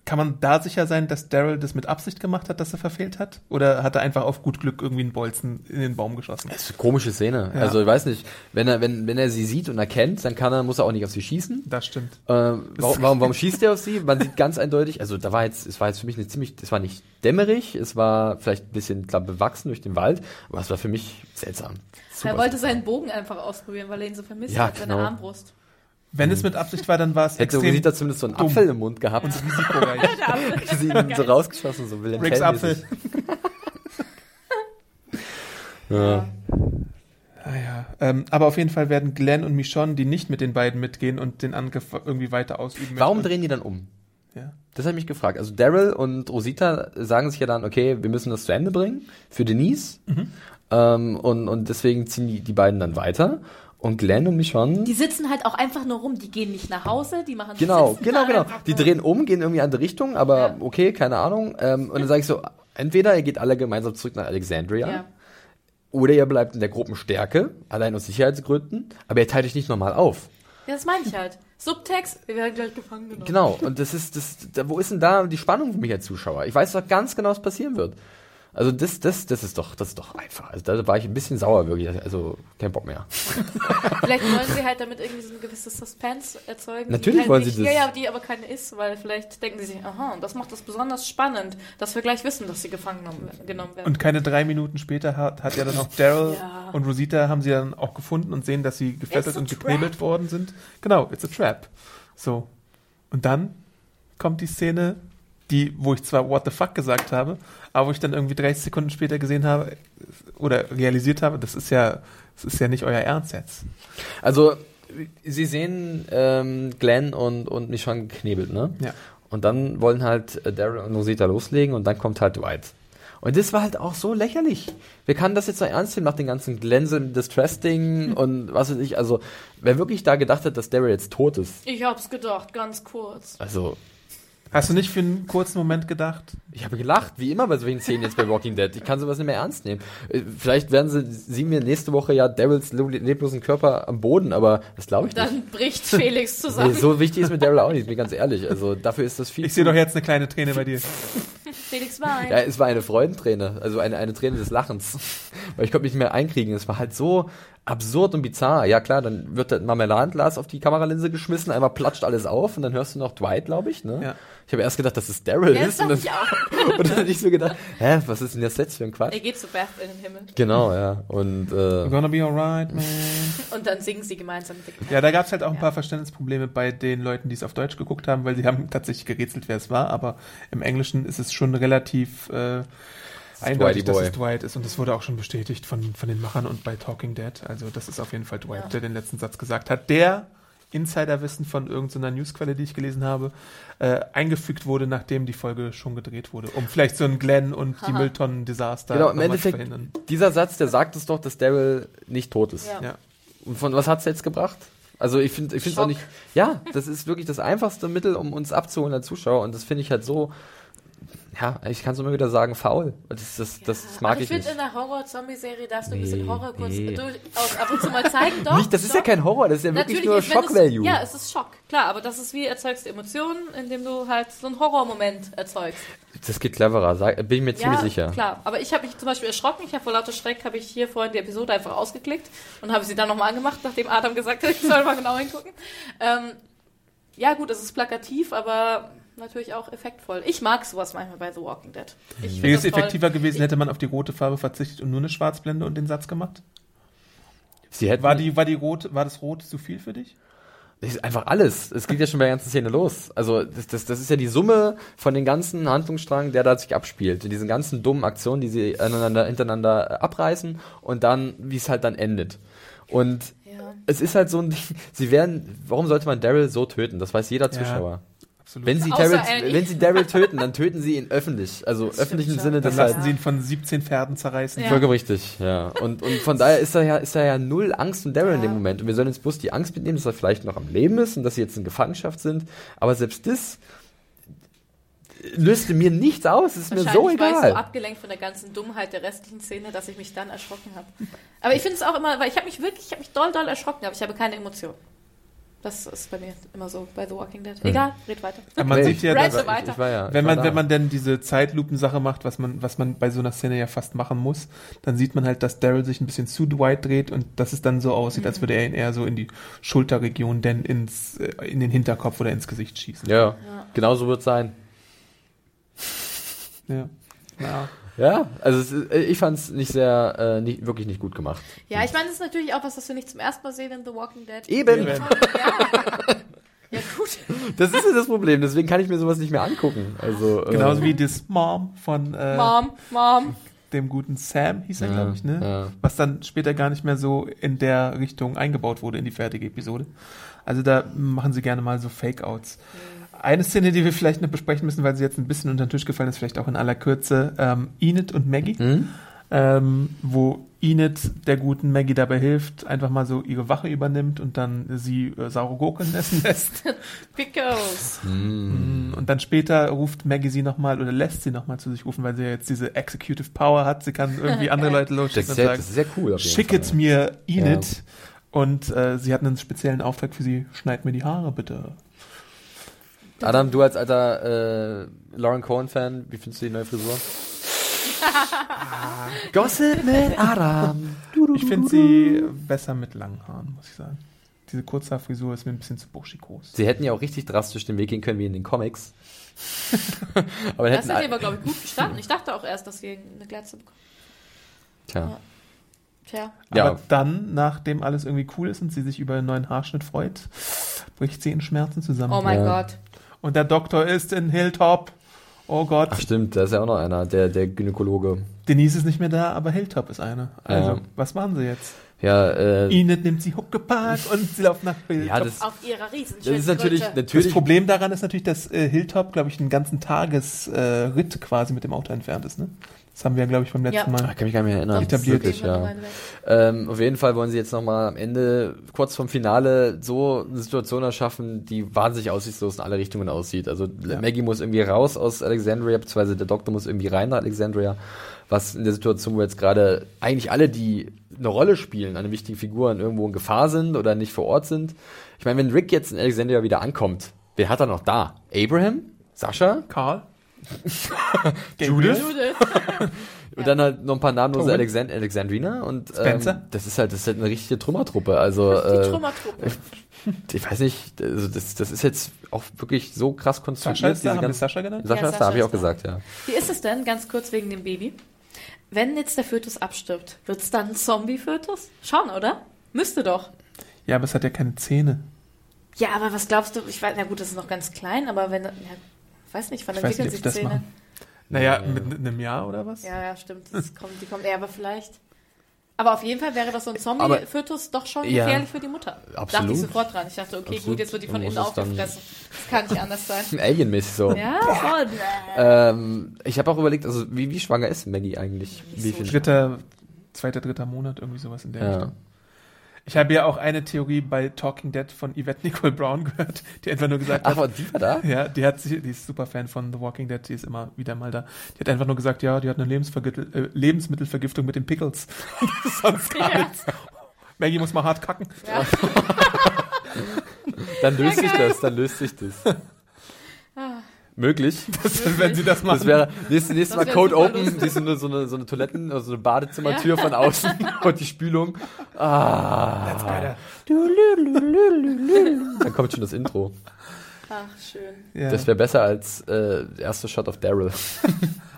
kann man da sicher sein, dass Daryl das mit Absicht gemacht hat, dass er verfehlt hat? Oder hat er einfach auf gut Glück irgendwie einen Bolzen in den Baum geschossen? Das ist eine komische Szene. Ja. Also ich weiß nicht, wenn er, wenn, wenn er sie sieht und erkennt, dann kann er, muss er auch nicht auf sie schießen. Das stimmt. Äh, warum, warum, warum schießt er auf sie? Man sieht ganz eindeutig, also da war jetzt, es war jetzt für mich eine ziemlich, es war nicht dämmerig, es war vielleicht ein bisschen klar bewachsen durch den Wald, aber es war für mich seltsam. Super er wollte seltsam. seinen Bogen einfach ausprobieren, weil er ihn so vermisst Ja, hat, seine genau. Armbrust. Wenn es mit Absicht war, dann war es [LAUGHS] Hätte extrem Rosita zumindest so einen dumm. Apfel im Mund gehabt. risikoreich. [LAUGHS] Hätte sie ihn so rausgeschossen, so Wilhelm Ricks Apfel. [LAUGHS] Ja. Ah ja. Ähm, aber auf jeden Fall werden Glenn und Michonne, die nicht mit den beiden mitgehen und den Angriff irgendwie weiter ausüben Warum drehen die dann um? Ja. Das habe ich mich gefragt. Also Daryl und Rosita sagen sich ja dann, okay, wir müssen das zu Ende bringen für Denise. Mhm. Ähm, und, und deswegen ziehen die, die beiden dann weiter. Und Glenn und Michonne Die sitzen halt auch einfach nur rum, die gehen nicht nach Hause, die machen Genau, genau, genau. Die drehen um, gehen irgendwie in andere Richtung, aber Ja. okay, keine Ahnung. Ähm, und dann sage ich so, entweder ihr geht alle gemeinsam zurück nach Alexandria Ja. oder ihr bleibt in der Gruppenstärke, allein aus Sicherheitsgründen, aber ihr teilt euch nicht nochmal auf. ja, das meine ich halt. Subtext, wir werden gleich gefangen genommen. Genau, und das ist, das, da, wo ist denn da die Spannung für mich als Zuschauer? Ich weiß doch ganz genau, was passieren wird. Also das, das, das ist doch, das ist doch einfach. Also da war ich ein bisschen sauer wirklich. Also kein Bock mehr. [LAUGHS] Vielleicht wollen sie halt damit irgendwie so ein gewisses Suspense erzeugen. Natürlich wollen halt sie das. Ja, ja, die aber keine ist, weil vielleicht denken sie sich, aha, und das macht das besonders spannend, dass wir gleich wissen, dass sie gefangen genommen, werden. Und keine drei Minuten später hat, hat ja dann auch Daryl Ja. und Rosita haben sie dann auch gefunden und sehen, dass sie gefesselt und geknebelt worden sind. Genau, it's a trap. So. Und dann kommt die Szene, die, wo ich zwar what the fuck gesagt habe, aber wo ich dann irgendwie 30 Sekunden später gesehen habe oder realisiert habe, das ist ja, das ist ja nicht euer Ernst jetzt. Also sie sehen ähm, Glenn und, und Michonne geknebelt, ne? Ja. Und dann wollen halt äh, Daryl und Rosita loslegen und dann kommt halt Dwight. Und das war halt auch so lächerlich. Wer kann das jetzt noch ernst nehmen nach den ganzen Glänzen, Distress-Ding und was weiß ich. Also, wer wirklich da gedacht hat, dass Daryl jetzt tot ist, ich hab's gedacht, ganz kurz. also Hast du nicht für einen kurzen Moment gedacht? Ich habe gelacht, wie immer bei solchen Szenen jetzt bei Walking Dead. Ich kann sowas nicht mehr ernst nehmen. Äh, Vielleicht werden sie, sie mir nächste Woche ja Daryls le- leblosen Körper am Boden, aber das glaube ich nicht. Dann bricht Felix [LAUGHS] Nee, zusammen. so wichtig ist mir Daryl auch nicht, bin ganz ehrlich. Also dafür ist das viel. Ich sehe doch jetzt eine kleine Träne bei dir. [LAUGHS] [LAUGHS] Felix weint. ja, es war eine Freudenträne, also eine, eine Träne des Lachens. [LAUGHS] Weil ich konnte mich nicht mehr einkriegen. Es war halt so absurd und bizarr. Ja klar, dann wird das Marmeladenglas auf die Kameralinse geschmissen, einmal platscht alles auf und dann hörst du noch Dwight, glaube ich. Ne? Ja. Ich habe erst gedacht, dass es Daryl Ja, ist. Und dann, ich auch. [LAUGHS] und dann hab ich so gedacht, hä, was ist denn das jetzt für ein Quatsch? Er geht zu Beth in den Himmel. Genau, ja. Und We're äh, gonna be alright, man. Und dann singen sie gemeinsam mit dem Ja, da gab es halt auch ein Ja. paar Verständnisprobleme bei den Leuten, die es auf Deutsch geguckt haben, weil sie haben tatsächlich gerätselt, wer es war, aber im Englischen ist es schon relativ äh, eindeutig, dass es Dwight ist. Und das wurde auch schon bestätigt von, von den Machern und bei Talking Dead. Also das ist auf jeden Fall Dwight, Ja. der den letzten Satz gesagt hat. Der Insiderwissen von irgendeiner Newsquelle, die ich gelesen habe, äh, eingefügt wurde, nachdem die Folge schon gedreht wurde. Um vielleicht so ein Glenn und die Mülltonnen-Desaster Genau, im nochmal zu Endeffekt, verhindern. dieser Satz, der sagt es doch, dass Daryl nicht tot ist. Ja. Ja. Und von was hat's jetzt gebracht? Also ich finde ich finde es auch nicht. Ja, das ist wirklich das einfachste Mittel, um uns abzuholen als Zuschauer. Und das finde ich halt so. Ja, ich kann es immer wieder sagen, faul. Das, das, das mag Aber ich, ich nicht. finde, in der Horror-Zombie-Serie darfst du ein bisschen Horror kurz nee. ab und zu mal zeigen. Doch, nicht, das ist ja doch. kein Horror, das ist ja wirklich nur ist, wenn Shock es- Value. Ja, es ist Schock, klar, aber das ist wie erzeugst du Emotionen, indem du halt so einen Horrormoment erzeugst. Das geht cleverer, bin ich mir ziemlich ja, sicher. klar. Aber ich habe mich zum Beispiel erschrocken. Ich habe vor lauter Schreck habe ich hier vorhin die Episode einfach ausgeklickt und habe sie dann nochmal angemacht, nachdem Adam gesagt hat, ich soll mal genau hingucken. Ähm, ja gut, es ist plakativ, aber natürlich auch effektvoll. Ich mag sowas manchmal bei The Walking Dead. Ich find Wäre es effektiver gewesen, hätte man auf die rote Farbe verzichtet und nur eine Schwarzblende und den Satz gemacht? Sie hätten, War die, war die rot, war das rot zu viel für dich? Das ist einfach alles. Es geht ja schon bei der ganzen Szene los. Also das, das, das ist ja die Summe von den ganzen Handlungsstrang, der da sich abspielt. In diesen ganzen dummen Aktionen, die sie aneinander, hintereinander äh, abreißen und dann, wie es halt dann endet. Und Ja. es ist halt so ein Ding, sie werden, warum sollte man Daryl so töten? Das weiß jeder Zuschauer. Absolut. Wenn sie, Daryl, wenn sie Daryl töten, dann töten sie ihn öffentlich. Also Das öffentlichen schon. Sinne, dann lassen heißt, sie ihn von 17 Pferden zerreißen. Ja. Vollkommen richtig, ja. Und, und von daher ist da ja, ist da ja null Angst um Daryl in Ja. dem Moment. Und wir sollen jetzt bloß die Angst mitnehmen, dass er vielleicht noch am Leben ist und dass sie jetzt in Gefangenschaft sind. Aber selbst das löste mir nichts aus. Es ist mir so Wahrscheinlich war ich so egal. abgelenkt von der ganzen Dummheit der restlichen Szene, dass ich mich dann erschrocken habe. Aber ich finde es auch immer, weil ich habe mich wirklich, ich habe mich doll, doll erschrocken, aber ich habe keine Emotion. Das ist bei mir immer so bei The Walking Dead. Egal, red weiter. Aber man Nee, sieht ja, dass, ich, ich war ja, wenn war man, da. wenn man denn diese Zeitlupensache macht, was man, was man bei so einer Szene ja fast machen muss, dann sieht man halt, dass Daryl sich ein bisschen zu Dwight dreht und dass es dann so aussieht, als würde er ihn eher so in die Schulterregion, denn ins, äh, in den Hinterkopf oder ins Gesicht schießen. ja, genau so wird es sein. Ja. ja. Ja, also es ist, ich fand es nicht sehr, äh, nicht, wirklich nicht gut gemacht. Ja, ich meine, das ist natürlich auch was, was wir nicht zum ersten Mal sehen in The Walking Dead. Eben. Ja, ja gut. Das ist ja das Problem, deswegen kann ich mir sowas nicht mehr angucken. Also, äh, Genauso wie das Mom von äh, Mom, Mom. dem guten Sam, hieß er, Ja, glaube ich, ne? ja. Was dann später gar nicht mehr so in der Richtung eingebaut wurde in die fertige Episode. Also da machen sie gerne mal so Fake-Outs. Eine Szene, die wir vielleicht noch besprechen müssen, weil sie jetzt ein bisschen unter den Tisch gefallen ist, vielleicht auch in aller Kürze, ähm, Enid und Maggie, Hm? ähm, wo Enid der guten Maggie dabei hilft, einfach mal so ihre Wache übernimmt und dann sie äh, saure Gurken essen lässt. [LAUGHS] Pickles. Und dann später ruft Maggie sie nochmal oder lässt sie nochmal zu sich rufen, weil sie ja jetzt diese Executive Power hat. Sie kann irgendwie andere [LAUGHS] Leute losschicken und sehr, sagen, das ist sehr cool. Auf jeden schicket Fall. mir Enid. Und äh, sie hat einen speziellen Auftrag für sie. Schneid mir die Haare, bitte. Adam, du als alter äh, Lauren Cohen-Fan, wie findest du die neue Frisur? [LAUGHS] Gossip mit Adam. Ich finde sie besser mit langen Haaren, muss ich sagen. Diese Kurzhaarfrisur ist mir ein bisschen zu burschikos. Sie hätten ja auch richtig drastisch den Weg gehen können wie in den Comics. [LAUGHS] Aber Das hätten hat aber, glaube ich, gut gestanden. Ich dachte auch erst, dass sie eine Glatze bekommt. Tja. Tja. Ja. Aber dann, nachdem alles irgendwie cool ist und sie sich über einen neuen Haarschnitt freut, bricht sie in Schmerzen zusammen. Oh mein Ja. Gott. Und der Doktor ist in Hilltop. Oh Gott. Ach stimmt, da ist ja auch noch einer, der, der Gynäkologe. Denise ist nicht mehr da, aber Hilltop ist eine. Also, Ja. was machen sie jetzt? Ja, äh, Enid nimmt sie Huckepark und sie laufen nach Hilltop. ja das, Auf ihrer das Riesenschildkröte. ist natürlich, das natürlich Problem daran ist natürlich, dass äh, Hilltop, glaube ich, einen ganzen Tagesritt äh, Ritt quasi mit dem Auto entfernt ist. Ne? Das haben wir, glaube ich, vom letzten Ja. Ich Mal. kann mich gar nicht mehr erinnern. Etabliert. Wirklich, ja. Ähm, auf jeden Fall wollen sie jetzt nochmal am Ende, kurz vorm Finale, so eine Situation erschaffen, die wahnsinnig aussichtslos in alle Richtungen aussieht. Also Ja. Maggie muss irgendwie raus aus Alexandria, beziehungsweise der Doktor muss irgendwie rein nach Alexandria, was in der Situation, wo jetzt gerade eigentlich alle, die eine Rolle spielen, eine wichtige Figuren irgendwo in Gefahr sind oder nicht vor Ort sind. Ich meine, wenn Rick jetzt in Alexandria wieder ankommt, wer hat er noch da? Abraham? Sascha? Karl? [LAUGHS] Judith? Judith. [LAUGHS] Und dann halt noch ein paar namenlose. Alexand Alexandriner und ähm, Spencer? das ist halt das ist halt eine richtige Trümmertruppe. Also Die äh, Trümmertruppe. ich weiß nicht, also das, das ist jetzt auch wirklich so krass konstruiert. Sascha ist da? diese Haben Sascha genannt? Sascha Ja, ist da, Sascha habe ich auch da. gesagt, ja. Wie ist es denn, ganz kurz wegen dem Baby? Wenn jetzt der Fötus abstirbt, wird es dann ein Zombie-Fötus? Schon, oder? Müsste doch. Ja, aber es hat ja keine Zähne. Ja, aber was glaubst du? Ich weiß, na gut, das ist noch ganz klein, aber wenn, ja, weiß nicht, wann Ich nicht, sich die das Zähne? machen. Naja, mit einem Jahr oder was? Ja, ja, stimmt. Das kommt, die kommt, ja, aber vielleicht. Aber auf jeden Fall wäre doch so ein Zombie-Fötus doch schon Ja. gefährlich für die Mutter. Absolut. Dachte ich sofort dran. Ich dachte, okay, Absolut. gut, jetzt wird die von innen aufgefressen. Das kann nicht anders sein. [LAUGHS] Alien-mäßig so. Ja, voll. Ähm, ich habe auch überlegt, also wie, wie schwanger ist Maggie eigentlich? Wie viel? Dritter, zweiter, dritter Monat, irgendwie sowas in der Ja. Richtung. Ich habe ja auch eine Theorie bei Talking Dead von Yvette Nicole Brown [LAUGHS] gehört, die einfach nur gesagt Ach, hat, aber die war da? ja, die hat sich, die ist super Fan von The Walking Dead, die ist immer wieder mal da. Die hat einfach nur gesagt, ja, die hat eine äh, Lebensmittelvergiftung mit den Pickles. [LAUGHS] Sonst gar Ja. nichts. Maggie muss mal hart kacken. [LAUGHS] Dann löst Ja, sich das, dann löst sich das. Möglich. [LAUGHS] Wenn sie das machen. Das wäre nächstes, nächstes Das Mal Code Open, siehst du nur so eine, so eine Toiletten, also so eine Badezimmertür von außen [LAUGHS] und die Spülung. Ah. Dann kommt schon das Intro. Ach, schön. ja. Das wäre besser als äh, der erste Shot of Daryl. [LAUGHS]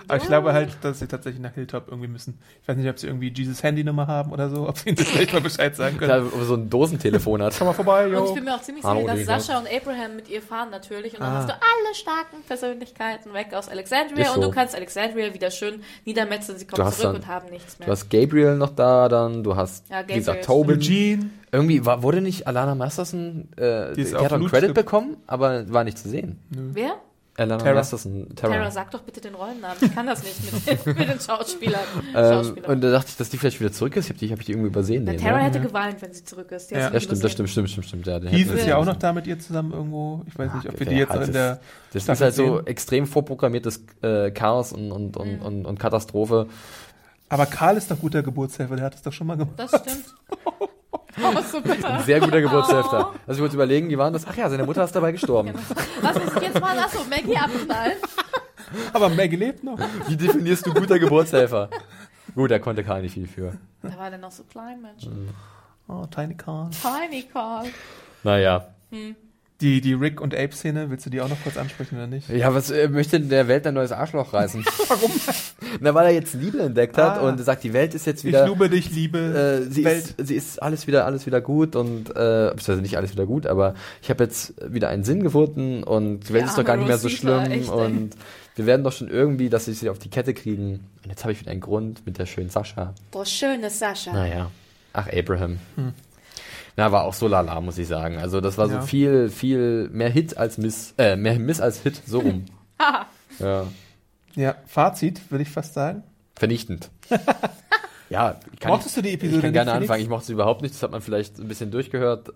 Aber ich glaube halt, dass sie tatsächlich nach Hilltop irgendwie müssen. Ich weiß nicht, ob sie irgendwie Jesus Handynummer haben oder so, ob sie ihnen das vielleicht mal Bescheid sagen können. so ein Dosentelefon hat. Komm mal vorbei, Und ich yo. bin mir auch ziemlich sicher, dass. Sascha und Abraham mit ihr fahren natürlich. Und dann Ah. hast du alle starken Persönlichkeiten weg aus Alexandria Ist und so. du kannst Alexandria wieder schön niedermetzeln. Sie kommen zurück dann- und haben nichts mehr. Du hast Gabriel noch da, dann du hast, Ja, wie gesagt, Gabriel, Tobin. Eugene. Irgendwie war, wurde nicht Alana Masterson, äh, Die die, hat einen Credit bekommen, aber war nicht zu sehen. Wer? Alana Tara. Masterson, Tara. Tara, sag doch bitte den Rollennamen. Ich kann das nicht mit den, [LAUGHS] mit den Schauspielern. Ähm, und da dachte ich, dass die vielleicht wieder zurück ist. Ich habe die, hab ich die irgendwie übersehen. Na, den, Tara ne? hätte geweint, wenn sie zurück ist. Die Ja. Ja, stimmt, das stimmt, stimmt, stimmt, stimmt. Ja, wir ist ja auch noch da mit ihr zusammen irgendwo. Ich weiß nicht, ob wir die Ja, jetzt das- in der Das Staffel ist halt so sehen. extrem vorprogrammiertes äh, Chaos und, und, Mhm. und, und, und Katastrophe. Aber Karl ist doch guter Geburtshelfer, der hat es doch schon mal gemacht. Das stimmt. [LAUGHS] Oh, so bitter. Sehr guter Oh. Geburtshälfter. Also ich wollte überlegen, wie waren das? Ach ja, seine Mutter ist dabei gestorben. Was muss ich jetzt mal? Achso, Maggie abknallen. Aber Maggie lebt noch. Wie definierst du guter Geburtshelfer? Gut, da konnte Karl nicht viel für. Da war der noch so klein, Mensch. Mhm. Oh, Tiny Karl. Tiny Carl. Naja. Die, die Rick und Ape-Szene, willst du die auch noch kurz ansprechen oder nicht? Ja, was äh, möchte der Welt ein neues Arschloch reißen? [LAUGHS] Warum? Na, weil er jetzt Liebe entdeckt hat Ah. und sagt, die Welt ist jetzt Ich wieder. liebe dich, liebe äh, sie, Welt. ist, sie ist alles wieder, alles wieder gut und, äh, beziehungsweise nicht alles wieder gut, aber ich habe jetzt wieder einen Sinn gefunden und die Welt Der ist doch gar nicht mehr so schlimm echt, und wir werden doch schon irgendwie, dass sie wieder auf die Kette kriegen. Und jetzt habe ich wieder einen Grund mit der schönen Sascha. Boah, schöne Sascha. Naja. Ach, Abraham. Na, war auch so lala, muss ich sagen. Also das war Ja. so viel, viel mehr Hit als Miss, äh, mehr Miss als Hit, so rum. [LAUGHS] ja. Ja, Fazit, würde ich fast sagen. Vernichtend. [LAUGHS] ja, kann Mochtest du die Episode Ich kann gerne nicht, Felix? anfangen. Ich mochte sie überhaupt nicht. Das hat man vielleicht ein bisschen durchgehört.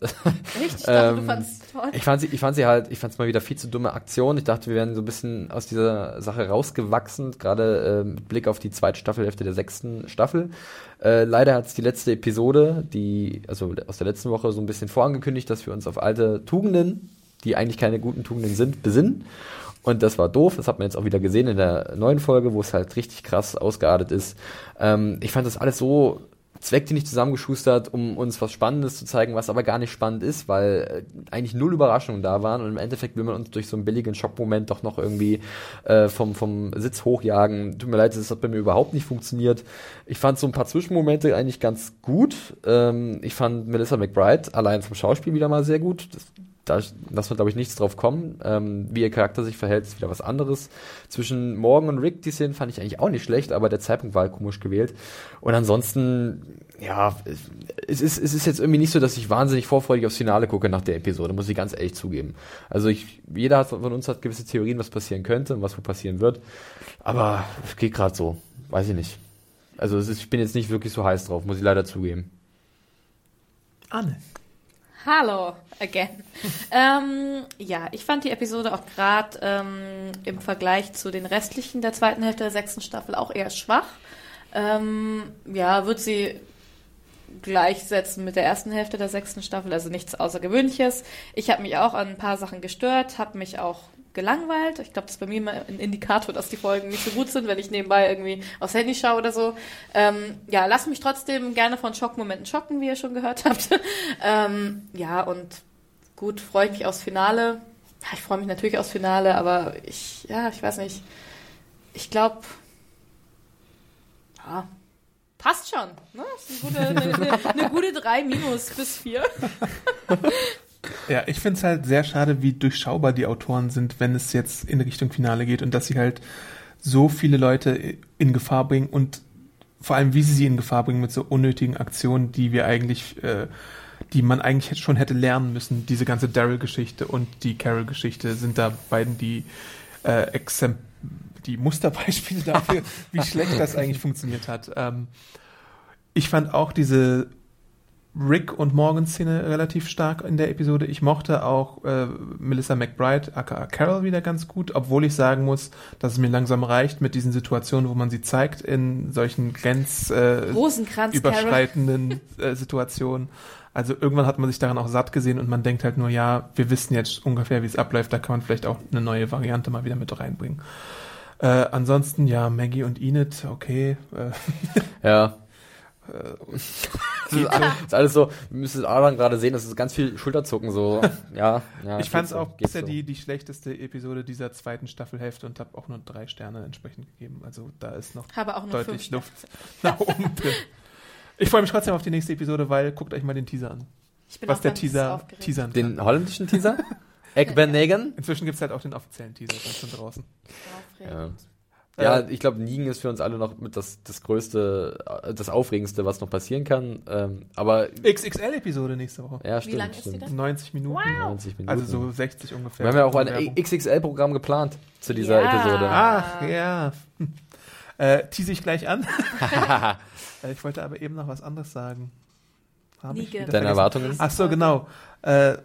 Ich dachte, du Ähm, fandest es toll. Ich fand sie, ich fand sie halt, ich fand es mal wieder viel zu dumme Aktion. Ich dachte, wir wären so ein bisschen aus dieser Sache rausgewachsen, gerade äh, mit Blick auf die zweite Staffelhälfte der sechsten Staffel. Äh, leider hat es die letzte Episode, die, also aus der letzten Woche so ein bisschen vorangekündigt, dass wir uns auf alte Tugenden, die eigentlich keine guten Tugenden sind, besinnen. Und das war doof. Das hat man jetzt auch wieder gesehen in der neuen Folge, wo es halt richtig krass ausgeartet ist. Ähm, ich fand das alles so zweckdienlich zusammengeschustert, um uns was Spannendes zu zeigen, was aber gar nicht spannend ist, weil äh, eigentlich null Überraschungen da waren und im Endeffekt will man uns durch so einen billigen Schockmoment doch noch irgendwie äh, vom, vom Sitz hochjagen. Tut mir leid, das hat bei mir überhaupt nicht funktioniert. Ich fand so ein paar Zwischenmomente eigentlich ganz gut. Ähm, ich fand Melissa McBride allein vom Schauspiel wieder mal sehr gut. Das, da lassen wir, glaube ich, nichts drauf kommen. Ähm, wie ihr Charakter sich verhält, ist wieder was anderes. Zwischen Morgan und Rick, die Szenen fand ich eigentlich auch nicht schlecht, aber der Zeitpunkt war halt komisch gewählt. Und ansonsten, ja, es ist, es ist jetzt irgendwie nicht so, dass ich wahnsinnig vorfreudig aufs Finale gucke nach der Episode, muss ich ganz ehrlich zugeben. Also ich, jeder hat, von uns hat gewisse Theorien, was passieren könnte und was wohl passieren wird. Aber es geht gerade so. Weiß ich nicht. Also es ist, ich bin jetzt nicht wirklich so heiß drauf, muss ich leider zugeben. Anne. Hallo, again. ähm, ja, ich fand die Episode auch gerade ähm, im Vergleich zu den restlichen der zweiten Hälfte der sechsten Staffel auch eher schwach. Ähm, ja, wird sie gleichsetzen mit der ersten Hälfte der sechsten Staffel, also nichts Außergewöhnliches. Ich habe mich auch an ein paar Sachen gestört, habe mich auch gelangweilt. Ich glaube, das ist bei mir immer ein Indikator, dass die Folgen nicht so gut sind, wenn ich nebenbei irgendwie aufs Handy schaue oder so. Ähm, ja, lass mich trotzdem gerne von Schockmomenten schocken, wie ihr schon gehört [LAUGHS] habt. ähm, ja, und gut, freue ich mich aufs Finale. Ja, ich freue mich natürlich aufs Finale, aber ich, ja, ich weiß nicht. Ich glaube, ja, passt schon. Ne? Das ist eine gute 3 minus bis 4. [LAUGHS] Ja, ich finde es halt sehr schade, wie durchschaubar die Autoren sind, wenn es jetzt in Richtung Finale geht und dass sie halt so viele Leute in Gefahr bringen und vor allem, wie sie sie in Gefahr bringen mit so unnötigen Aktionen, die wir eigentlich, äh, die man eigentlich schon hätte lernen müssen. Diese ganze Daryl-Geschichte und die Carol-Geschichte sind da beiden die äh, Exemp die Musterbeispiele dafür, [LAUGHS] wie schlecht das eigentlich funktioniert hat. Ähm, ich fand auch diese Rick und Morgan-Szene relativ stark in der Episode. Ich mochte auch äh, Melissa McBride, aka Carol, wieder ganz gut, obwohl ich sagen muss, dass es mir langsam reicht mit diesen Situationen, wo man sie zeigt in solchen grenz äh, überschreitenden [LAUGHS] äh, Situationen. Also irgendwann hat man sich daran auch satt gesehen und man denkt halt nur, ja, wir wissen jetzt ungefähr, wie es abläuft, da kann man vielleicht auch eine neue Variante mal wieder mit reinbringen. Äh, ansonsten, ja, Maggie und Enid, okay. Äh, Ja. Das ist, alles, ist alles so, wir müssen Alan gerade sehen, das ist ganz viel Schulterzucken, so, ja. ja ich fand es auch bisher so. die, die schlechteste Episode dieser zweiten Staffelhälfte und habe auch nur drei Sterne entsprechend gegeben. Also da ist noch Habe auch nur deutlich fünf Luft [LAUGHS] nach oben drin. Ich freue mich trotzdem auf die nächste Episode, weil guckt euch mal den Teaser an. Ich bin was auch der ganz Teaser teasern kann. Den holländischen Teaser? [LAUGHS] Ekbenegen? Inzwischen gibt es halt auch den offiziellen Teaser dann schon draußen. Aufregend. Ja, Äh, ich glaube, Nigen ist für uns alle noch mit das, das Größte, äh, das Aufregendste, was noch passieren kann. Ähm, aber, XXL-Episode nächste Woche. ja, Wie stimmt. lang ist die denn? 90 Minuten. 90 Minuten. Also so 60 ungefähr. Wir haben ja auch ein. XXL-Programm geplant zu dieser Ja. Episode. Ach, ja. [LAUGHS] Äh, tease ich gleich an. [LAUGHS] Äh, ich wollte aber eben noch was anderes sagen. Hab Deine vergessen. Erwartungen? Ach so, genau. Äh,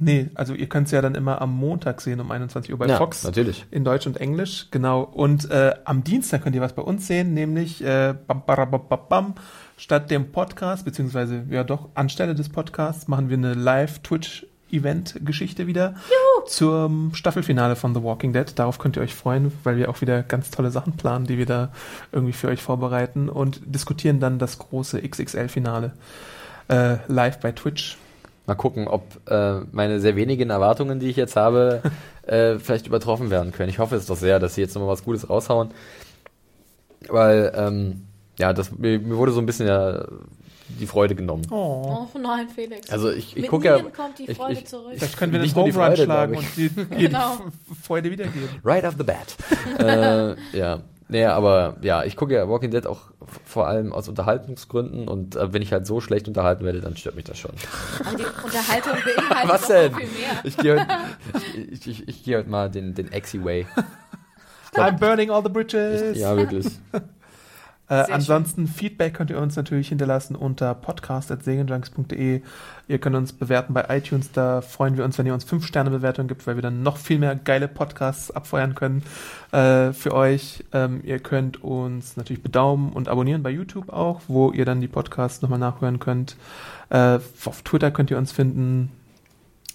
nee, also ihr könnt es ja dann immer am Montag sehen um 21 Uhr bei ja, Fox. natürlich. In Deutsch und Englisch, genau. Und äh, am Dienstag könnt ihr was bei uns sehen, nämlich äh, bam, bam, bam, bam, bam, statt dem Podcast, beziehungsweise ja doch, anstelle des Podcasts machen wir eine Live-Twitch-Event-Geschichte wieder zum Staffelfinale von The Walking Dead. Darauf könnt ihr euch freuen, weil wir auch wieder ganz tolle Sachen planen, die wir da irgendwie für euch vorbereiten und diskutieren dann das große XXL-Finale äh, live bei Twitch. Mal gucken, ob äh, meine sehr wenigen Erwartungen, die ich jetzt habe, [LAUGHS] äh, vielleicht übertroffen werden können. Ich hoffe es doch sehr, dass sie jetzt nochmal was Gutes raushauen. Weil, ähm, ja, das, mir, mir wurde so ein bisschen ja die Freude genommen. Oh. Oh nein, Felix. Also ich, ich gucke ja. Kommt die Freude ich- zurück. Vielleicht können wir den die Home Run schlagen und die, die [LAUGHS] Genau. F- Freude wiedergeben. Right off the bat. [LAUGHS] äh, ja. Naja, aber ja, ich gucke ja Walking Dead auch vor allem aus Unterhaltungsgründen und äh, wenn ich halt so schlecht unterhalten werde, dann stört mich das schon. Aber die Unterhaltung beinhaltet Was denn? viel mehr. Ich gehe heute, ich, ich, ich gehe heute mal den, den Exi-Way. [LAUGHS] I'm burning all the bridges. Ja, wirklich. Äh, ansonsten Feedback könnt ihr uns natürlich hinterlassen unter podcast.segenjunks.de. Ihr könnt uns bewerten bei iTunes. Da freuen wir uns, wenn ihr uns 5-Sterne-Bewertungen gibt, weil wir dann noch viel mehr geile Podcasts abfeuern können äh, für euch. Ähm, ihr könnt uns natürlich bedaumen und abonnieren bei YouTube auch, wo ihr dann die Podcasts nochmal nachhören könnt. Äh, auf Twitter könnt ihr uns finden.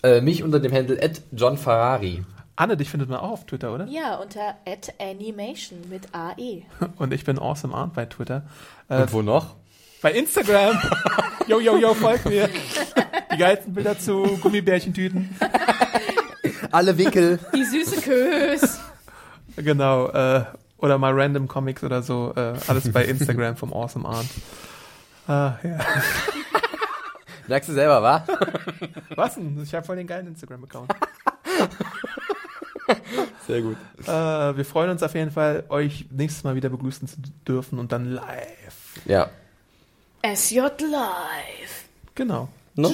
äh, mich unter dem Handle John Ferrari. Anne, dich findet man auch auf Twitter, oder? Ja, unter @animation mit. AE. [LAUGHS] Und ich bin Awesome Arndt bei Twitter. Äh, Und wo noch? Bei Instagram. [LAUGHS] yo, yo, yo, folgt mir. Die geilsten Bilder zu Gummibärchentüten. [LAUGHS] Alle Winkel. Die süße Kös. Genau. Äh, oder mal random Comics oder so. Äh, alles bei Instagram vom Awesome Arndt. Ah, ja. Merkst du selber, wa? Was denn? Ich habe voll den geilen Instagram-Account. [LAUGHS] Sehr gut. Äh, wir freuen uns auf jeden Fall, euch nächstes Mal wieder begrüßen zu dürfen und dann live. Ja. SJ Live. Genau. No?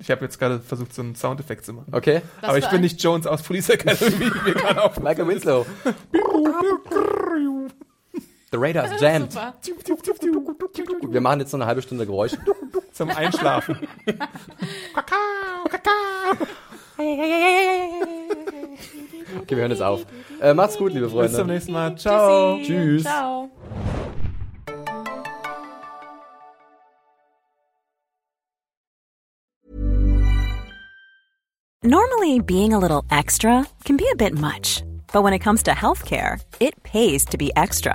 Ich habe jetzt gerade versucht, so einen Soundeffekt zu machen. Okay. Was Aber ich bin ein- nicht Jones aus Police Academy. wir Michael [LAUGHS] Winslow. The Radar is jammed. Wir machen jetzt noch eine halbe Stunde Geräusche. zum Einschlafen. [LAUGHS] Kakao, Kakao. Okay, wir hören jetzt auf. Äh, macht's gut, liebe Bis zum nächsten Mal. Ciao. Tschüssi. Tschüss. Ciao. Normally, being a little extra can be a bit much, but when it comes to healthcare, it pays to be extra.